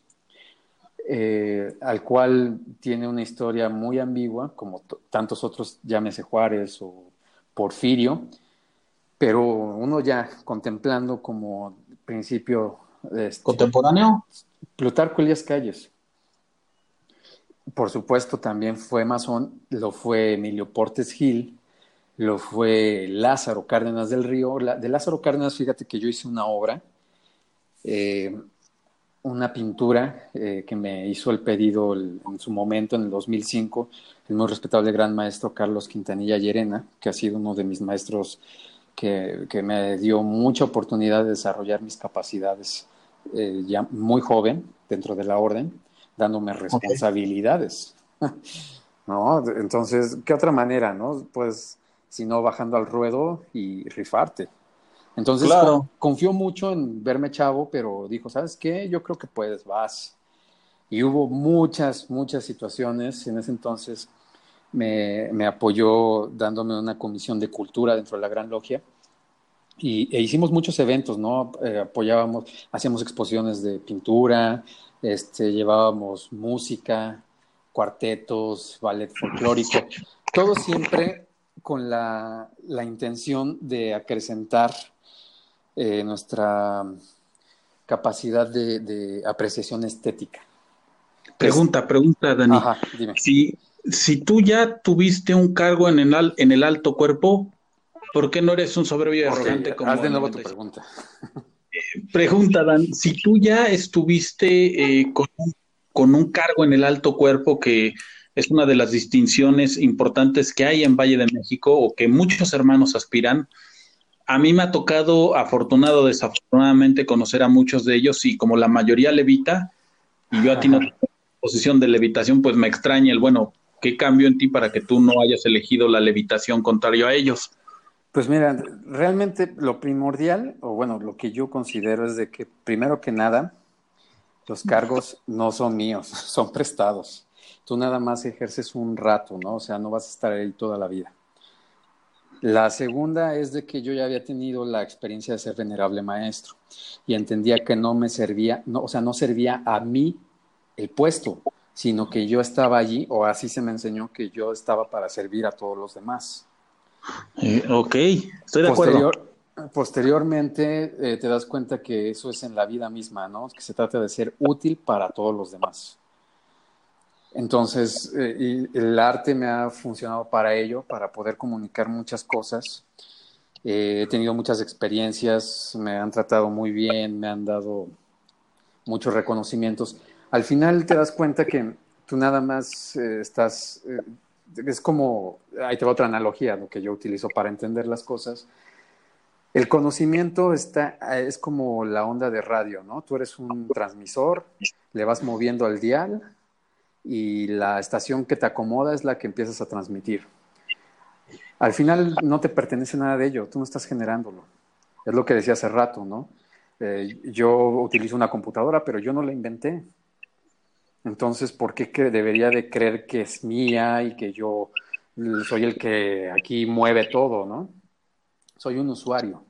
eh, al cual tiene una historia muy ambigua, como tantos otros, llámese Juárez o Porfirio, pero uno ya contemplando como principio... Este, ¿Contemporáneo? Plutarco Elías Calles por supuesto, también fue masón, lo fue Emilio Portes Gil, lo fue Lázaro Cárdenas del Río. De Lázaro Cárdenas, fíjate que yo hice una obra, eh, una pintura eh, que me hizo el pedido en su momento, en el 2005, el muy respetable gran maestro Carlos Quintanilla Llerena, que ha sido uno de mis maestros que, me dio mucha oportunidad de desarrollar mis capacidades eh, ya muy joven dentro de la orden dándome responsabilidades. ¿No? Entonces, ¿qué otra manera, no? Pues, si no bajando al ruedo y rifarte. Entonces, confió mucho en verme chavo, pero dijo, ¿sabes qué? Yo creo que puedes, vas. Y hubo muchas, muchas situaciones. En ese entonces me, me apoyó dándome una comisión de cultura dentro de la Gran Logia. Y, e hicimos muchos eventos, ¿no? Eh, apoyábamos, hacíamos exposiciones de pintura, este, llevábamos música, cuartetos, ballet folclórico, todo siempre con la, intención de acrecentar eh, nuestra capacidad de, apreciación estética. Pregunta, pregunta, Dani. Si, si tú ya tuviste un cargo en el, en el alto cuerpo, ¿por qué no eres un soberbio arrogante como Haz de nuevo tu pregunta. Pregunta, Dan, si tú ya estuviste eh, con, un, cargo en el alto cuerpo, que es una de las distinciones importantes que hay en Valle de México o que muchos hermanos aspiran, a mí me ha tocado, afortunado o desafortunadamente, conocer a muchos de ellos y como la mayoría levita, y yo a ti no tengo posición de levitación, pues me extraña el, bueno, ¿Qué cambió en ti para que tú no hayas elegido la levitación contrario a ellos? Pues mira, realmente lo primordial, o bueno, lo que yo considero es de que primero que nada, los cargos no son míos, son prestados. Tú nada más ejerces un rato, ¿no? O sea, no vas a estar ahí toda la vida. La segunda es de que yo ya había tenido la experiencia de ser venerable maestro y entendía que no me servía, no, o sea, no servía a mí el puesto, sino que yo estaba allí, o así se me enseñó que yo estaba para servir a todos los demás. Eh, ok, estoy de acuerdo. Posteriormente eh, te das cuenta que eso es en la vida misma, ¿no? Que se trata de ser útil para todos los demás. Entonces, eh, el arte me ha funcionado para ello, para poder comunicar muchas cosas. Eh, he tenido muchas experiencias, me han tratado muy bien, me han dado muchos reconocimientos. Al final te das cuenta que tú nada más estás, es como, ahí te otra analogía, lo que yo utilizo para entender las cosas. El conocimiento está, es como la onda de radio, ¿no? Tú eres un transmisor, le vas moviendo al dial y la estación que te acomoda es la que empiezas a transmitir. Al final no te pertenece nada de ello, tú no estás generándolo. Es lo que decía hace rato, ¿no? Eh, yo utilizo una computadora, pero yo no la inventé. Entonces, ¿por qué debería de creer que es mía y que yo soy el que aquí mueve todo, ¿no? Soy un usuario.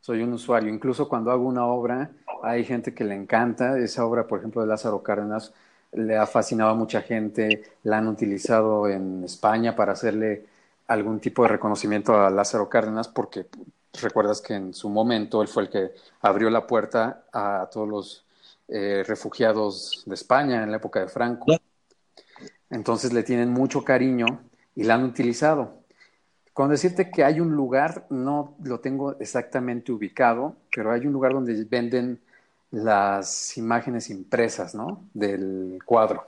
Soy un usuario. Incluso cuando hago una obra, hay gente que le encanta esa obra, por ejemplo, de Lázaro Cárdenas le ha fascinado a mucha gente, la han utilizado en España para hacerle algún tipo de reconocimiento a Lázaro Cárdenas, porque recuerdas que en su momento él fue el que abrió la puerta a todos los eh, refugiados de España en la época de Franco. Entonces le tienen mucho cariño y la han utilizado. Con decirte que hay un lugar, no lo tengo exactamente ubicado, pero hay un lugar donde venden las imágenes impresas, ¿no? Del cuadro.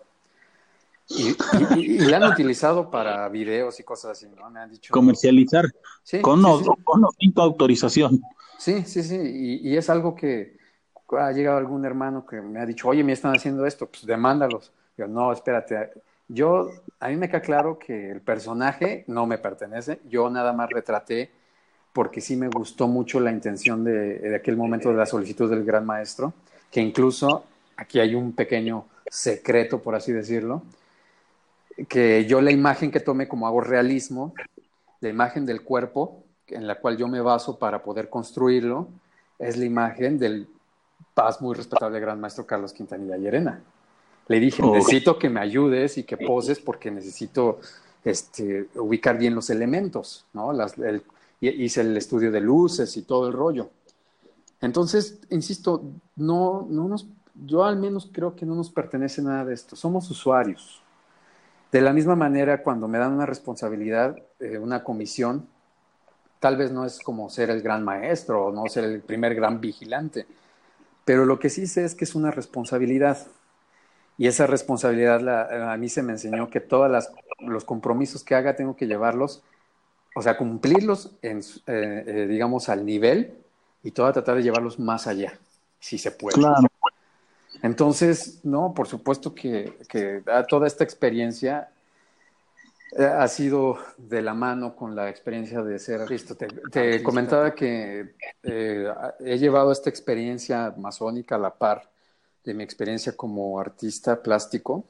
Y, la han utilizado para videos y cosas así, ¿no? Me han dicho. Comercializar. Sí, con, sí, con autorización. Sí, sí, sí. Y, es algo que ha llegado algún hermano que me ha dicho, oye, me están haciendo esto, pues demándalos. Yo, no, espérate. Yo, a mí me queda claro que el personaje no me pertenece. Yo nada más retraté porque sí me gustó mucho la intención de, aquel momento de la solicitud del gran maestro, que incluso aquí hay un pequeño secreto, por así decirlo, que yo la imagen que tomé como hago realismo, la imagen del cuerpo en la cual yo me baso para poder construirlo, es la imagen del paz muy respetable gran maestro Carlos Quintanilla Llerena. Le dije, necesito que me ayudes y que poses porque necesito este, ubicar bien los elementos, ¿no? Las, el, hice el estudio de luces y todo el rollo. Entonces, insisto, no, no nos, yo al menos creo que no nos pertenece nada de esto, somos usuarios. De la misma manera, cuando me dan una responsabilidad, eh, una comisión, tal vez no es como ser el gran maestro o no ser el primer gran vigilante, pero lo que sí sé es que es una responsabilidad. Y esa responsabilidad a mí se me enseñó que todos los compromisos que haga tengo que llevarlos o sea, cumplirlos, en, eh, eh, digamos, al nivel y toda tratar de llevarlos más allá, si se puede. Claro. Entonces, no, por supuesto que, toda esta experiencia ha sido de la mano con la experiencia de ser artista. Te, comentaba que he llevado esta experiencia masónica a la par de mi experiencia como artista plástico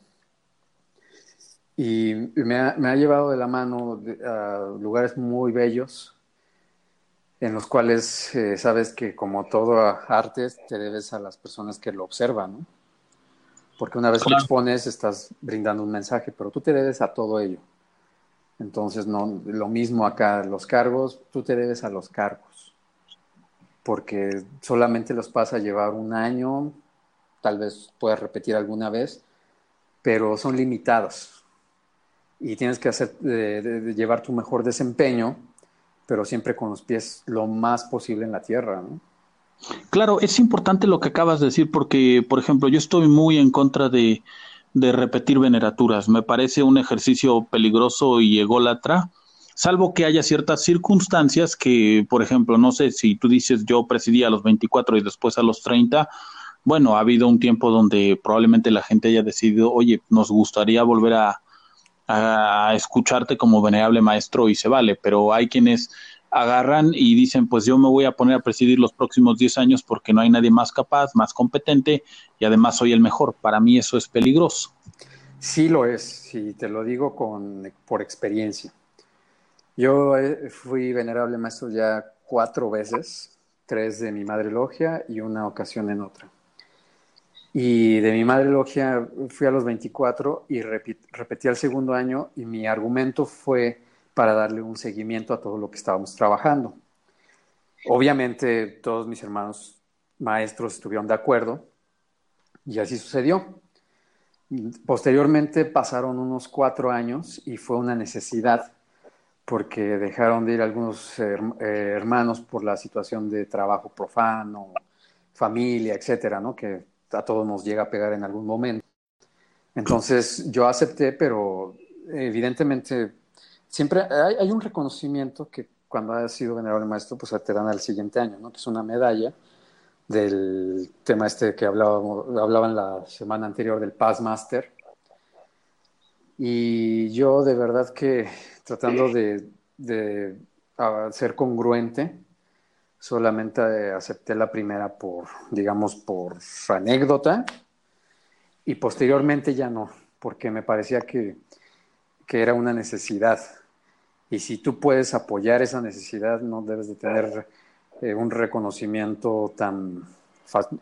y me ha, me ha llevado de la mano a lugares muy bellos, en los cuales eh, sabes que como todo arte te debes a las personas que lo observan, ¿no? Porque una vez que expones estás brindando un mensaje, pero tú te debes a todo ello. Entonces, no, lo mismo acá, los cargos, tú te debes a los cargos, porque solamente los pasa a llevar un año, tal vez puedas repetir alguna vez, pero son limitados y tienes que hacer, de, llevar tu mejor desempeño, pero siempre con los pies lo más posible en la tierra, ¿no? Claro, es importante lo que acabas de decir porque, por ejemplo, yo estoy muy en contra de, de repetir veneraturas. Me parece un ejercicio peligroso y ególatra, salvo que haya ciertas circunstancias que, por ejemplo, no sé si tú dices yo presidí a los 24 y después a los 30, bueno, ha habido un tiempo donde probablemente la gente haya decidido, oye, nos gustaría volver a, a escucharte como venerable maestro y se vale, pero hay quienes agarran y dicen, pues yo me voy a poner a presidir los próximos 10 años porque no hay nadie más capaz, más competente y además soy el mejor. Para mí eso es peligroso. Sí lo es, sí, te lo digo con, por experiencia. Yo eh, fui venerable maestro ya cuatro veces, tres de mi madre logia y una ocasión en otra. Y de mi madre logia fui a los 24 y repetí el segundo año y mi argumento fue para darle un seguimiento a todo lo que estábamos trabajando. Obviamente todos mis hermanos maestros estuvieron de acuerdo y así sucedió. Posteriormente pasaron unos cuatro años y fue una necesidad porque dejaron de ir algunos eh, hermanos por la situación de trabajo profano, familia, etcétera, ¿no? Que a todos nos llega a pegar en algún momento. Entonces yo acepté, pero evidentemente siempre hay, un reconocimiento que cuando has sido venerable maestro, pues te dan al siguiente año, ¿no? Que es una medalla del tema este que hablábamos, hablaban la semana anterior del Paz Master. Y yo de verdad que tratando de, de ser congruente, solamente acepté la primera por, digamos, por anécdota y posteriormente ya no, porque me parecía que, que era una necesidad y si tú puedes apoyar esa necesidad, no debes de tener eh, un reconocimiento tan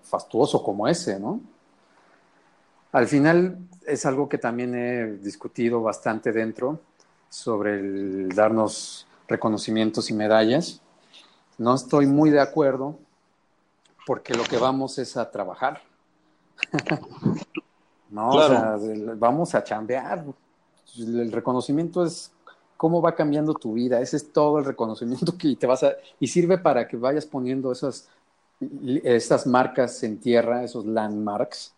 fastuoso como ese, ¿no? Al final es algo que también he discutido bastante dentro sobre el darnos reconocimientos y medallas. No estoy muy de acuerdo porque lo que vamos es a trabajar. no, o sea, vamos a chambear. El reconocimiento es cómo va cambiando tu vida. Ese es todo el reconocimiento que te vas a... Y sirve para que vayas poniendo esas, esas marcas en tierra, esos landmarks,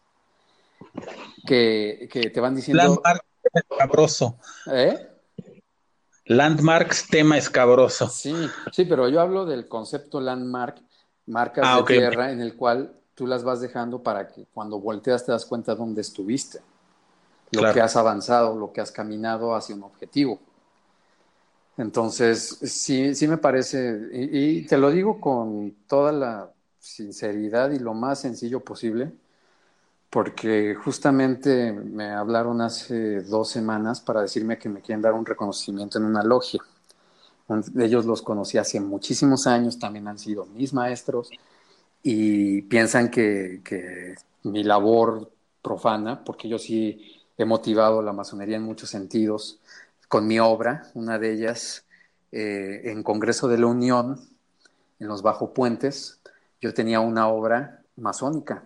que, que te van diciendo... Landmarks, tema escabroso. ¿Eh? Landmarks, tema escabroso. Sí, sí, pero yo hablo del concepto landmark, marcas ah, de tierra, en el cual tú las vas dejando para que cuando volteas te das cuenta dónde estuviste, lo que has avanzado, lo que has caminado hacia un objetivo. Entonces, sí, sí me parece, y, te lo digo con toda la sinceridad y lo más sencillo posible, porque justamente me hablaron hace dos semanas para decirme que me quieren dar un reconocimiento en una logia. Ellos los conocí hace muchísimos años, también han sido mis maestros y piensan que, que mi labor profana, porque yo sí he motivado la masonería en muchos sentidos, con mi obra, una de ellas eh, en Congreso de la Unión, en los Bajo Puentes, yo tenía una obra masónica.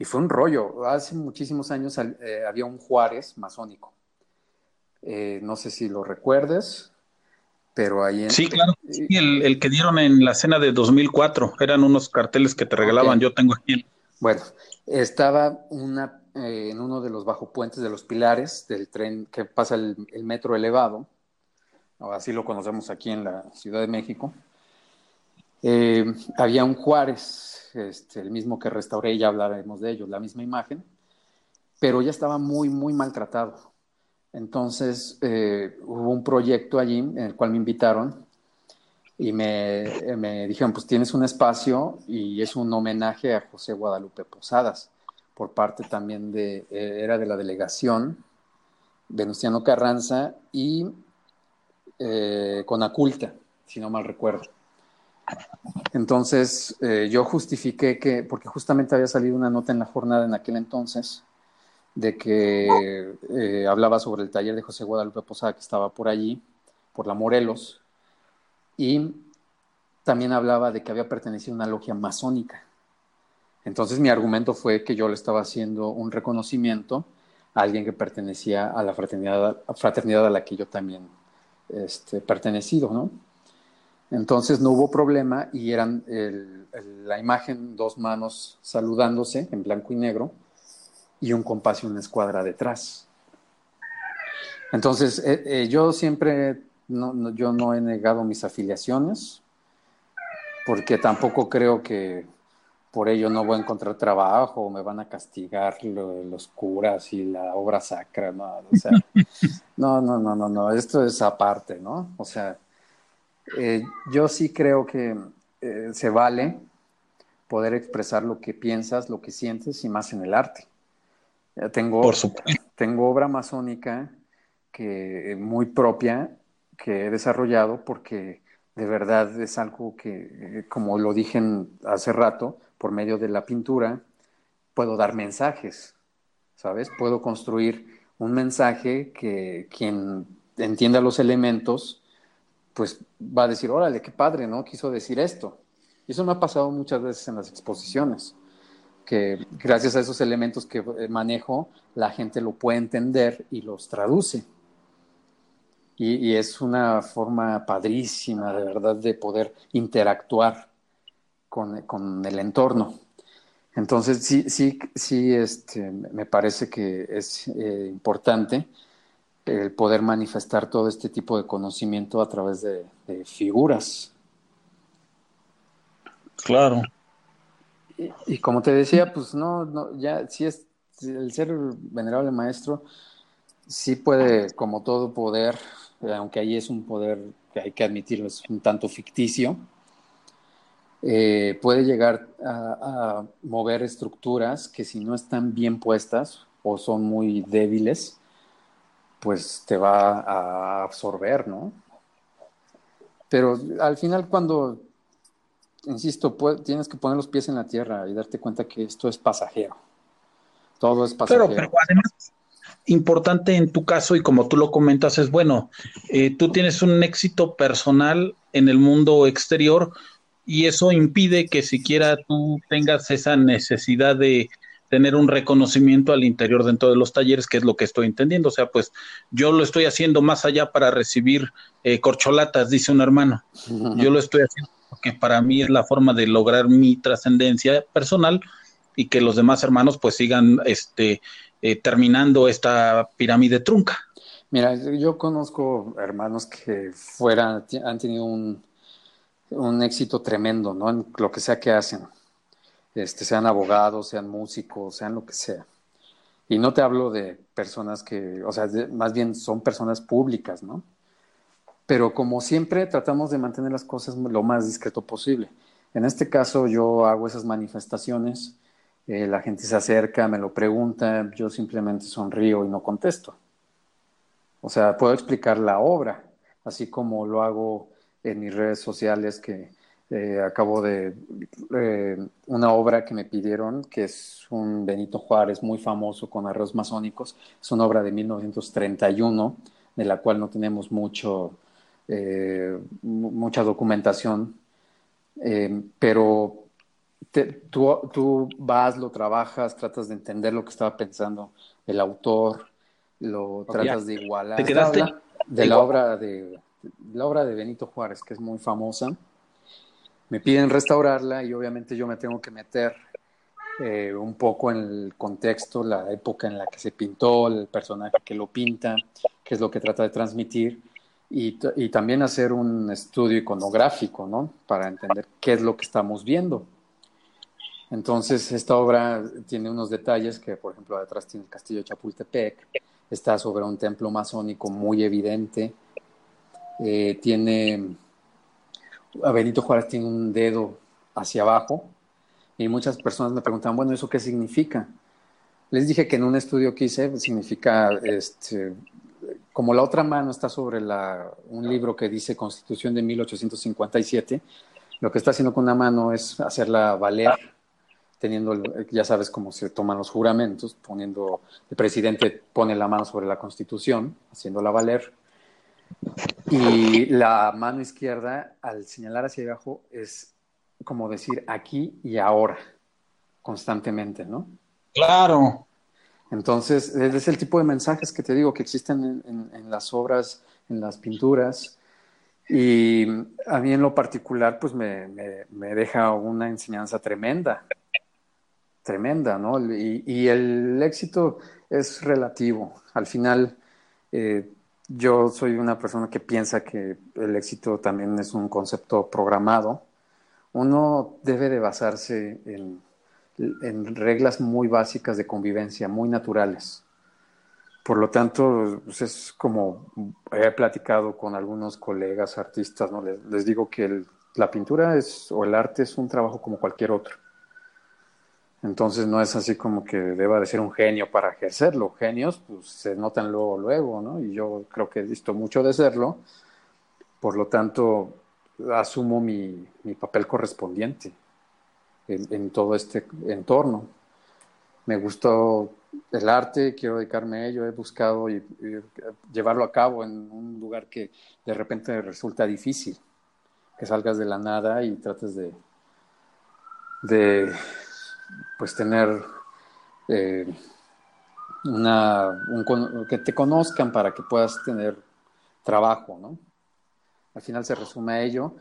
Y fue un rollo. Hace muchísimos años eh, había un Juárez masónico. Eh, no sé si lo recuerdes, pero ahí en... Sí, claro. Sí, el, que dieron en la cena de 2004. Eran unos carteles que te regalaban. Yo tengo aquí. Bueno, estaba una eh, en uno de los bajo puentes de los pilares del tren que pasa el, metro elevado, así lo conocemos aquí en la Ciudad de México, eh, había un Juárez, este, el mismo que restauré, ya hablaremos de ello, la misma imagen, pero ya estaba muy, muy maltratado. Entonces eh, hubo un proyecto allí en el cual me invitaron y me, me dijeron, pues tienes un espacio y es un homenaje a José Guadalupe Posadas por parte también de, eh, era de la delegación, Venustiano Carranza y eh, Conaculta, si no mal recuerdo. Entonces, eh, yo justifiqué que, porque justamente había salido una nota en la jornada en aquel entonces, de que eh, hablaba sobre el taller de José Guadalupe Posada que estaba por allí, por la Morelos, y también hablaba de que había pertenecido a una logia masónica. Entonces mi argumento fue que yo le estaba haciendo un reconocimiento a alguien que pertenecía a la fraternidad, a la que yo también este, pertenecido, ¿no? Entonces no hubo problema y eran la imagen, dos manos saludándose en blanco y negro y un compás y una escuadra detrás. Entonces eh, eh, yo siempre, yo no he negado mis afiliaciones porque tampoco creo que por ello no voy a encontrar trabajo, me van a castigar los curas y la obra sacra, ¿no? O sea, no, no, no, no, no, esto es aparte, ¿no? O sea, eh, yo sí creo que eh, se vale poder expresar lo que piensas, lo que sientes y más en el arte. Tengo, tengo obra masónica que muy propia que he desarrollado porque de verdad es algo que, como lo dije hace rato, por medio de la pintura, puedo dar mensajes, ¿sabes? Puedo construir un mensaje que quien entienda los elementos, pues va a decir, órale, qué padre, ¿no? Quiso decir esto. Y eso me ha pasado muchas veces en las exposiciones, que gracias a esos elementos que manejo, la gente lo puede entender y los traduce. Y, es una forma padrísima, de verdad, de poder interactuar con, el entorno. Entonces, sí, sí, sí, este, me parece que es eh, importante el poder manifestar todo este tipo de conocimiento a través de, figuras. Claro. Y, como te decía, pues no, no, ya sí es el ser venerable maestro, sí puede, como todo poder, aunque ahí es un poder que hay que admitirlo, es un tanto ficticio, eh, puede llegar a, mover estructuras que si no están bien puestas o son muy débiles, pues te va a absorber, ¿no? Pero al final cuando, insisto, tienes que poner los pies en la tierra y darte cuenta que esto es pasajero. Todo es pasajero. pero además, importante en tu caso y como tú lo comentas es, bueno, eh, tú tienes un éxito personal en el mundo exterior y eso impide que siquiera tú tengas esa necesidad de tener un reconocimiento al interior dentro de los talleres, que es lo que estoy entendiendo. O sea, pues yo lo estoy haciendo más allá para recibir eh, corcholatas, dice un hermano. Yo lo estoy haciendo porque para mí es la forma de lograr mi trascendencia personal y que los demás hermanos pues sigan este eh, terminando esta pirámide trunca. Mira, yo conozco hermanos que fuera, han tenido un, un éxito tremendo, ¿no? En lo que sea que hacen. Este, sean abogados, sean músicos, sean lo que sea. Y no te hablo de personas que, o sea, más bien son personas públicas, ¿no? Pero como siempre tratamos de mantener las cosas lo más discreto posible. En este caso yo hago esas manifestaciones eh, la gente se acerca, me lo pregunta, yo simplemente sonrío y no contesto. O sea, puedo explicar la obra, así como lo hago en mis redes sociales que eh, acabo de eh, una obra que me pidieron, que es un Benito Juárez muy famoso con arreglos masónicos. Es una obra de 1931, de la cual no tenemos mucho, mucha documentación, pero tú, vas, lo trabajas, tratas de entender lo que estaba pensando el autor, lo tratas de igualar. ¿Te quedaste? De la obra de, la obra de Benito Juárez, que es muy famosa. Me piden restaurarla y obviamente yo me tengo que meter eh, un poco en el contexto, la época en la que se pintó, el personaje que lo pinta, qué es lo que trata de transmitir. Y, y también hacer un estudio iconográfico, ¿no? Para entender qué es lo que estamos viendo. Entonces, esta obra tiene unos detalles que, por ejemplo, detrás tiene el castillo de Chapultepec, está sobre un templo masónico muy evidente, eh, tiene, a Benito Juárez tiene un dedo hacia abajo, y muchas personas me preguntan, bueno, ¿eso qué significa? Les dije que en un estudio que hice significa, este, como la otra mano está sobre la, un libro que dice Constitución de 1857, lo que está haciendo con una mano es hacerla valer teniendo, ya sabes cómo se toman los juramentos, poniendo, el presidente pone la mano sobre la constitución, haciéndola valer, y la mano izquierda, al señalar hacia abajo, es como decir aquí y ahora, constantemente, ¿no? Claro. Entonces, es el tipo de mensajes que te digo que existen en, las obras, en las pinturas, y a mí en lo particular, pues me, me deja una enseñanza tremenda tremenda, ¿no? Y, el éxito es relativo. Al final, eh, yo soy una persona que piensa que el éxito también es un concepto programado. uno debe de basarse en, reglas muy básicas de convivencia, muy naturales. Por lo tanto, pues es como he platicado con algunos colegas artistas, ¿no? les, digo que la pintura es, o el arte es un trabajo como cualquier otro. Entonces no es así como que deba de ser un genio para ejercerlo. Genios pues se notan luego, luego, ¿no? Y yo creo que he visto mucho de serlo. Por lo tanto, asumo mi, mi papel correspondiente en, todo este entorno. Me gustó el arte, quiero dedicarme a ello, he buscado y, llevarlo a cabo en un lugar que de repente resulta difícil, que salgas de la nada y trates de, de pues tener eh, una, que te conozcan para que puedas tener trabajo, ¿no? Al final se resume a ello,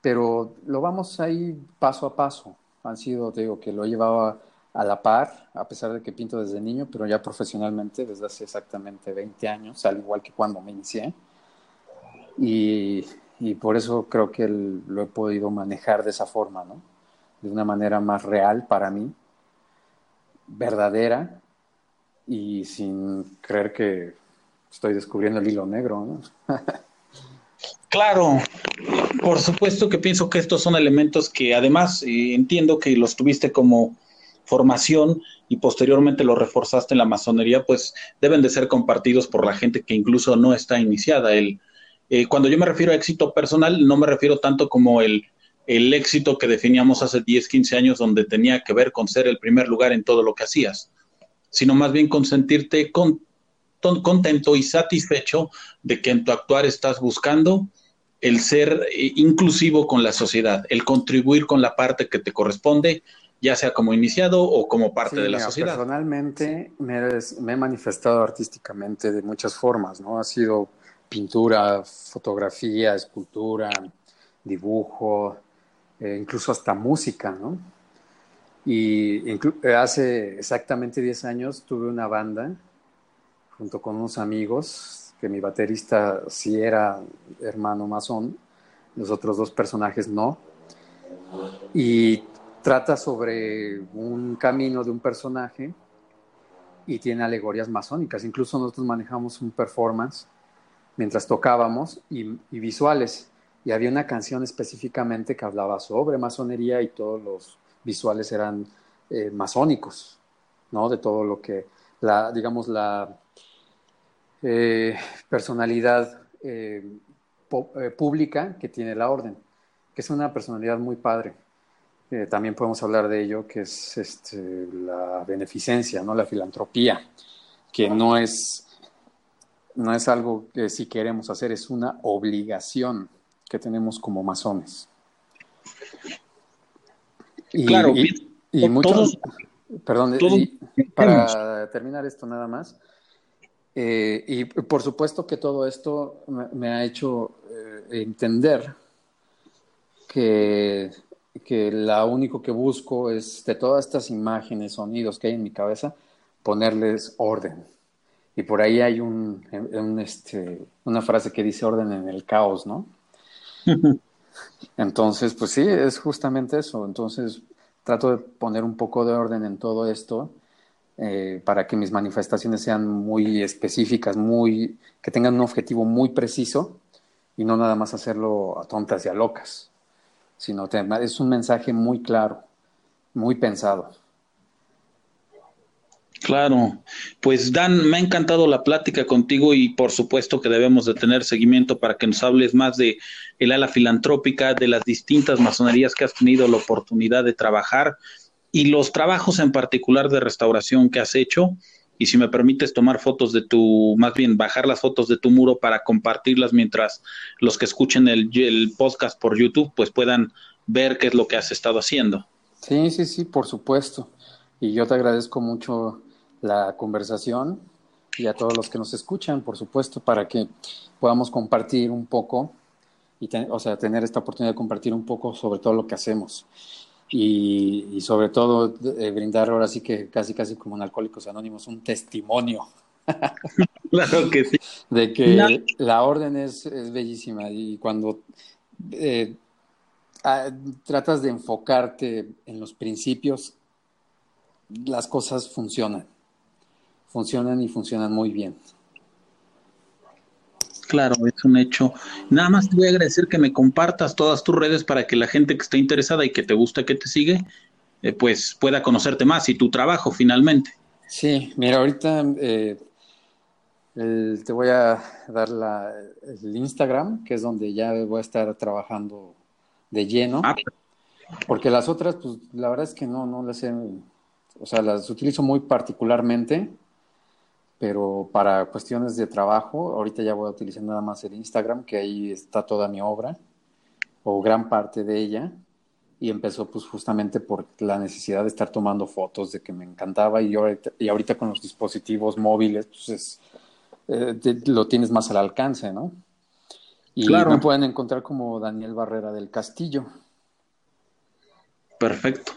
pero lo vamos ahí paso a paso han sido, te digo, que lo he llevado a, la par, a pesar de que pinto desde niño, pero ya profesionalmente desde hace exactamente 20 años, al igual que cuando me inicié. Y, y por eso creo que lo he podido manejar de esa forma, ¿no? De una manera más real para mí, verdadera y sin creer que estoy descubriendo el hilo negro, ¿no? Claro, por supuesto que pienso que estos son elementos que además eh, entiendo que los tuviste como formación y posteriormente los reforzaste en la masonería, pues deben de ser compartidos por la gente que incluso no está iniciada. El, eh, cuando yo me refiero a éxito personal, no me refiero tanto como el, el éxito que definíamos hace 10, 15 años, donde tenía que ver con ser el primer lugar en todo lo que hacías, sino más bien con sentirte contento y satisfecho de que en tu actuar estás buscando el ser eh, inclusivo con la sociedad, el contribuir con la parte que te corresponde, ya sea como iniciado o como parte de la sociedad. Personalmente me, he manifestado artísticamente de muchas formas, ¿no? Ha sido pintura, fotografía, escultura, dibujo, eh, incluso hasta música, ¿no? Y eh, hace exactamente 10 años tuve una banda junto con unos amigos que mi baterista sí era hermano masón, los otros dos personajes no. Y trata sobre un camino de un personaje y tiene alegorías masónicas. Incluso nosotros manejamos un performance mientras tocábamos y, visuales. Y había una canción específicamente que hablaba sobre masonería y todos los visuales eran eh, masónicos, ¿no? De todo lo que, la, digamos, la, eh, personalidad eh, pública que tiene la orden, que es una personalidad muy padre. también podemos hablar de ello, que es este, la beneficencia, ¿no? la filantropía, que no es, no es algo que si queremos hacer, es una obligación que tenemos como masones. Y, claro, y, muchos, perdón, para terminar esto nada más, eh, y por supuesto que todo esto me, ha hecho eh, entender que, que lo único que busco es de todas estas imágenes, sonidos que hay en mi cabeza, ponerles orden. Y por ahí hay un, este, una frase que dice orden en el caos, ¿no? Entonces, pues sí, es justamente eso. Entonces, trato de poner un poco de orden en todo esto eh, para que mis manifestaciones sean muy específicas, muy, que tengan un objetivo muy preciso y no nada más hacerlo a tontas y a locas, sino es un mensaje muy claro, muy pensado. Claro, pues Dan, me ha encantado la plática contigo y por supuesto que debemos de tener seguimiento para que nos hables más de el ala filantrópica, de las distintas masonerías que has tenido la oportunidad de trabajar y los trabajos en particular de restauración que has hecho. Y si me permites tomar fotos de tu, más bien bajar las fotos de tu muro para compartirlas mientras los que escuchen el, el podcast por YouTube pues puedan ver qué es lo que has estado haciendo. Sí, sí, sí, por supuesto. Y yo te agradezco mucho la conversación y a todos los que nos escuchan, por supuesto, para que podamos compartir un poco y o sea, tener esta oportunidad de compartir un poco sobre todo lo que hacemos y, sobre todo eh, brindar ahora sí que casi casi como en Alcohólicos Anónimos un testimonio. claro que sí. De que la orden es, es, bellísima y cuando eh, ah, tratas de enfocarte en los principios, las cosas funcionan. Funcionan y funcionan muy bien. Claro, es un hecho. Nada más te voy a agradecer que me compartas todas tus redes para que la gente que esté interesada y que te gusta que te sigue, eh, pues pueda conocerte más y tu trabajo finalmente. Sí, mira, ahorita eh, te voy a dar la, el Instagram, que es donde ya voy a estar trabajando de lleno. Ah, porque las otras, pues la verdad es que no, no las sé, o sea, las utilizo muy particularmente pero para cuestiones de trabajo, ahorita ya voy a utilizar nada más el Instagram, que ahí está toda mi obra, o gran parte de ella, y empezó pues justamente por la necesidad de estar tomando fotos, de que me encantaba, y ahorita, y ahorita con los dispositivos móviles, pues eh, lo tienes más al alcance, ¿no? Y claro. me pueden encontrar como Daniel Barrera del Castillo. Perfecto.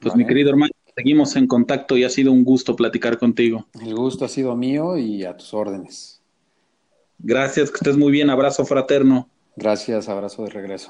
Pues mi querido hermano, Seguimos en contacto y ha sido un gusto platicar contigo. El gusto ha sido mío y a tus órdenes. Gracias, que estés muy bien. Abrazo fraterno. Gracias, abrazo de regreso.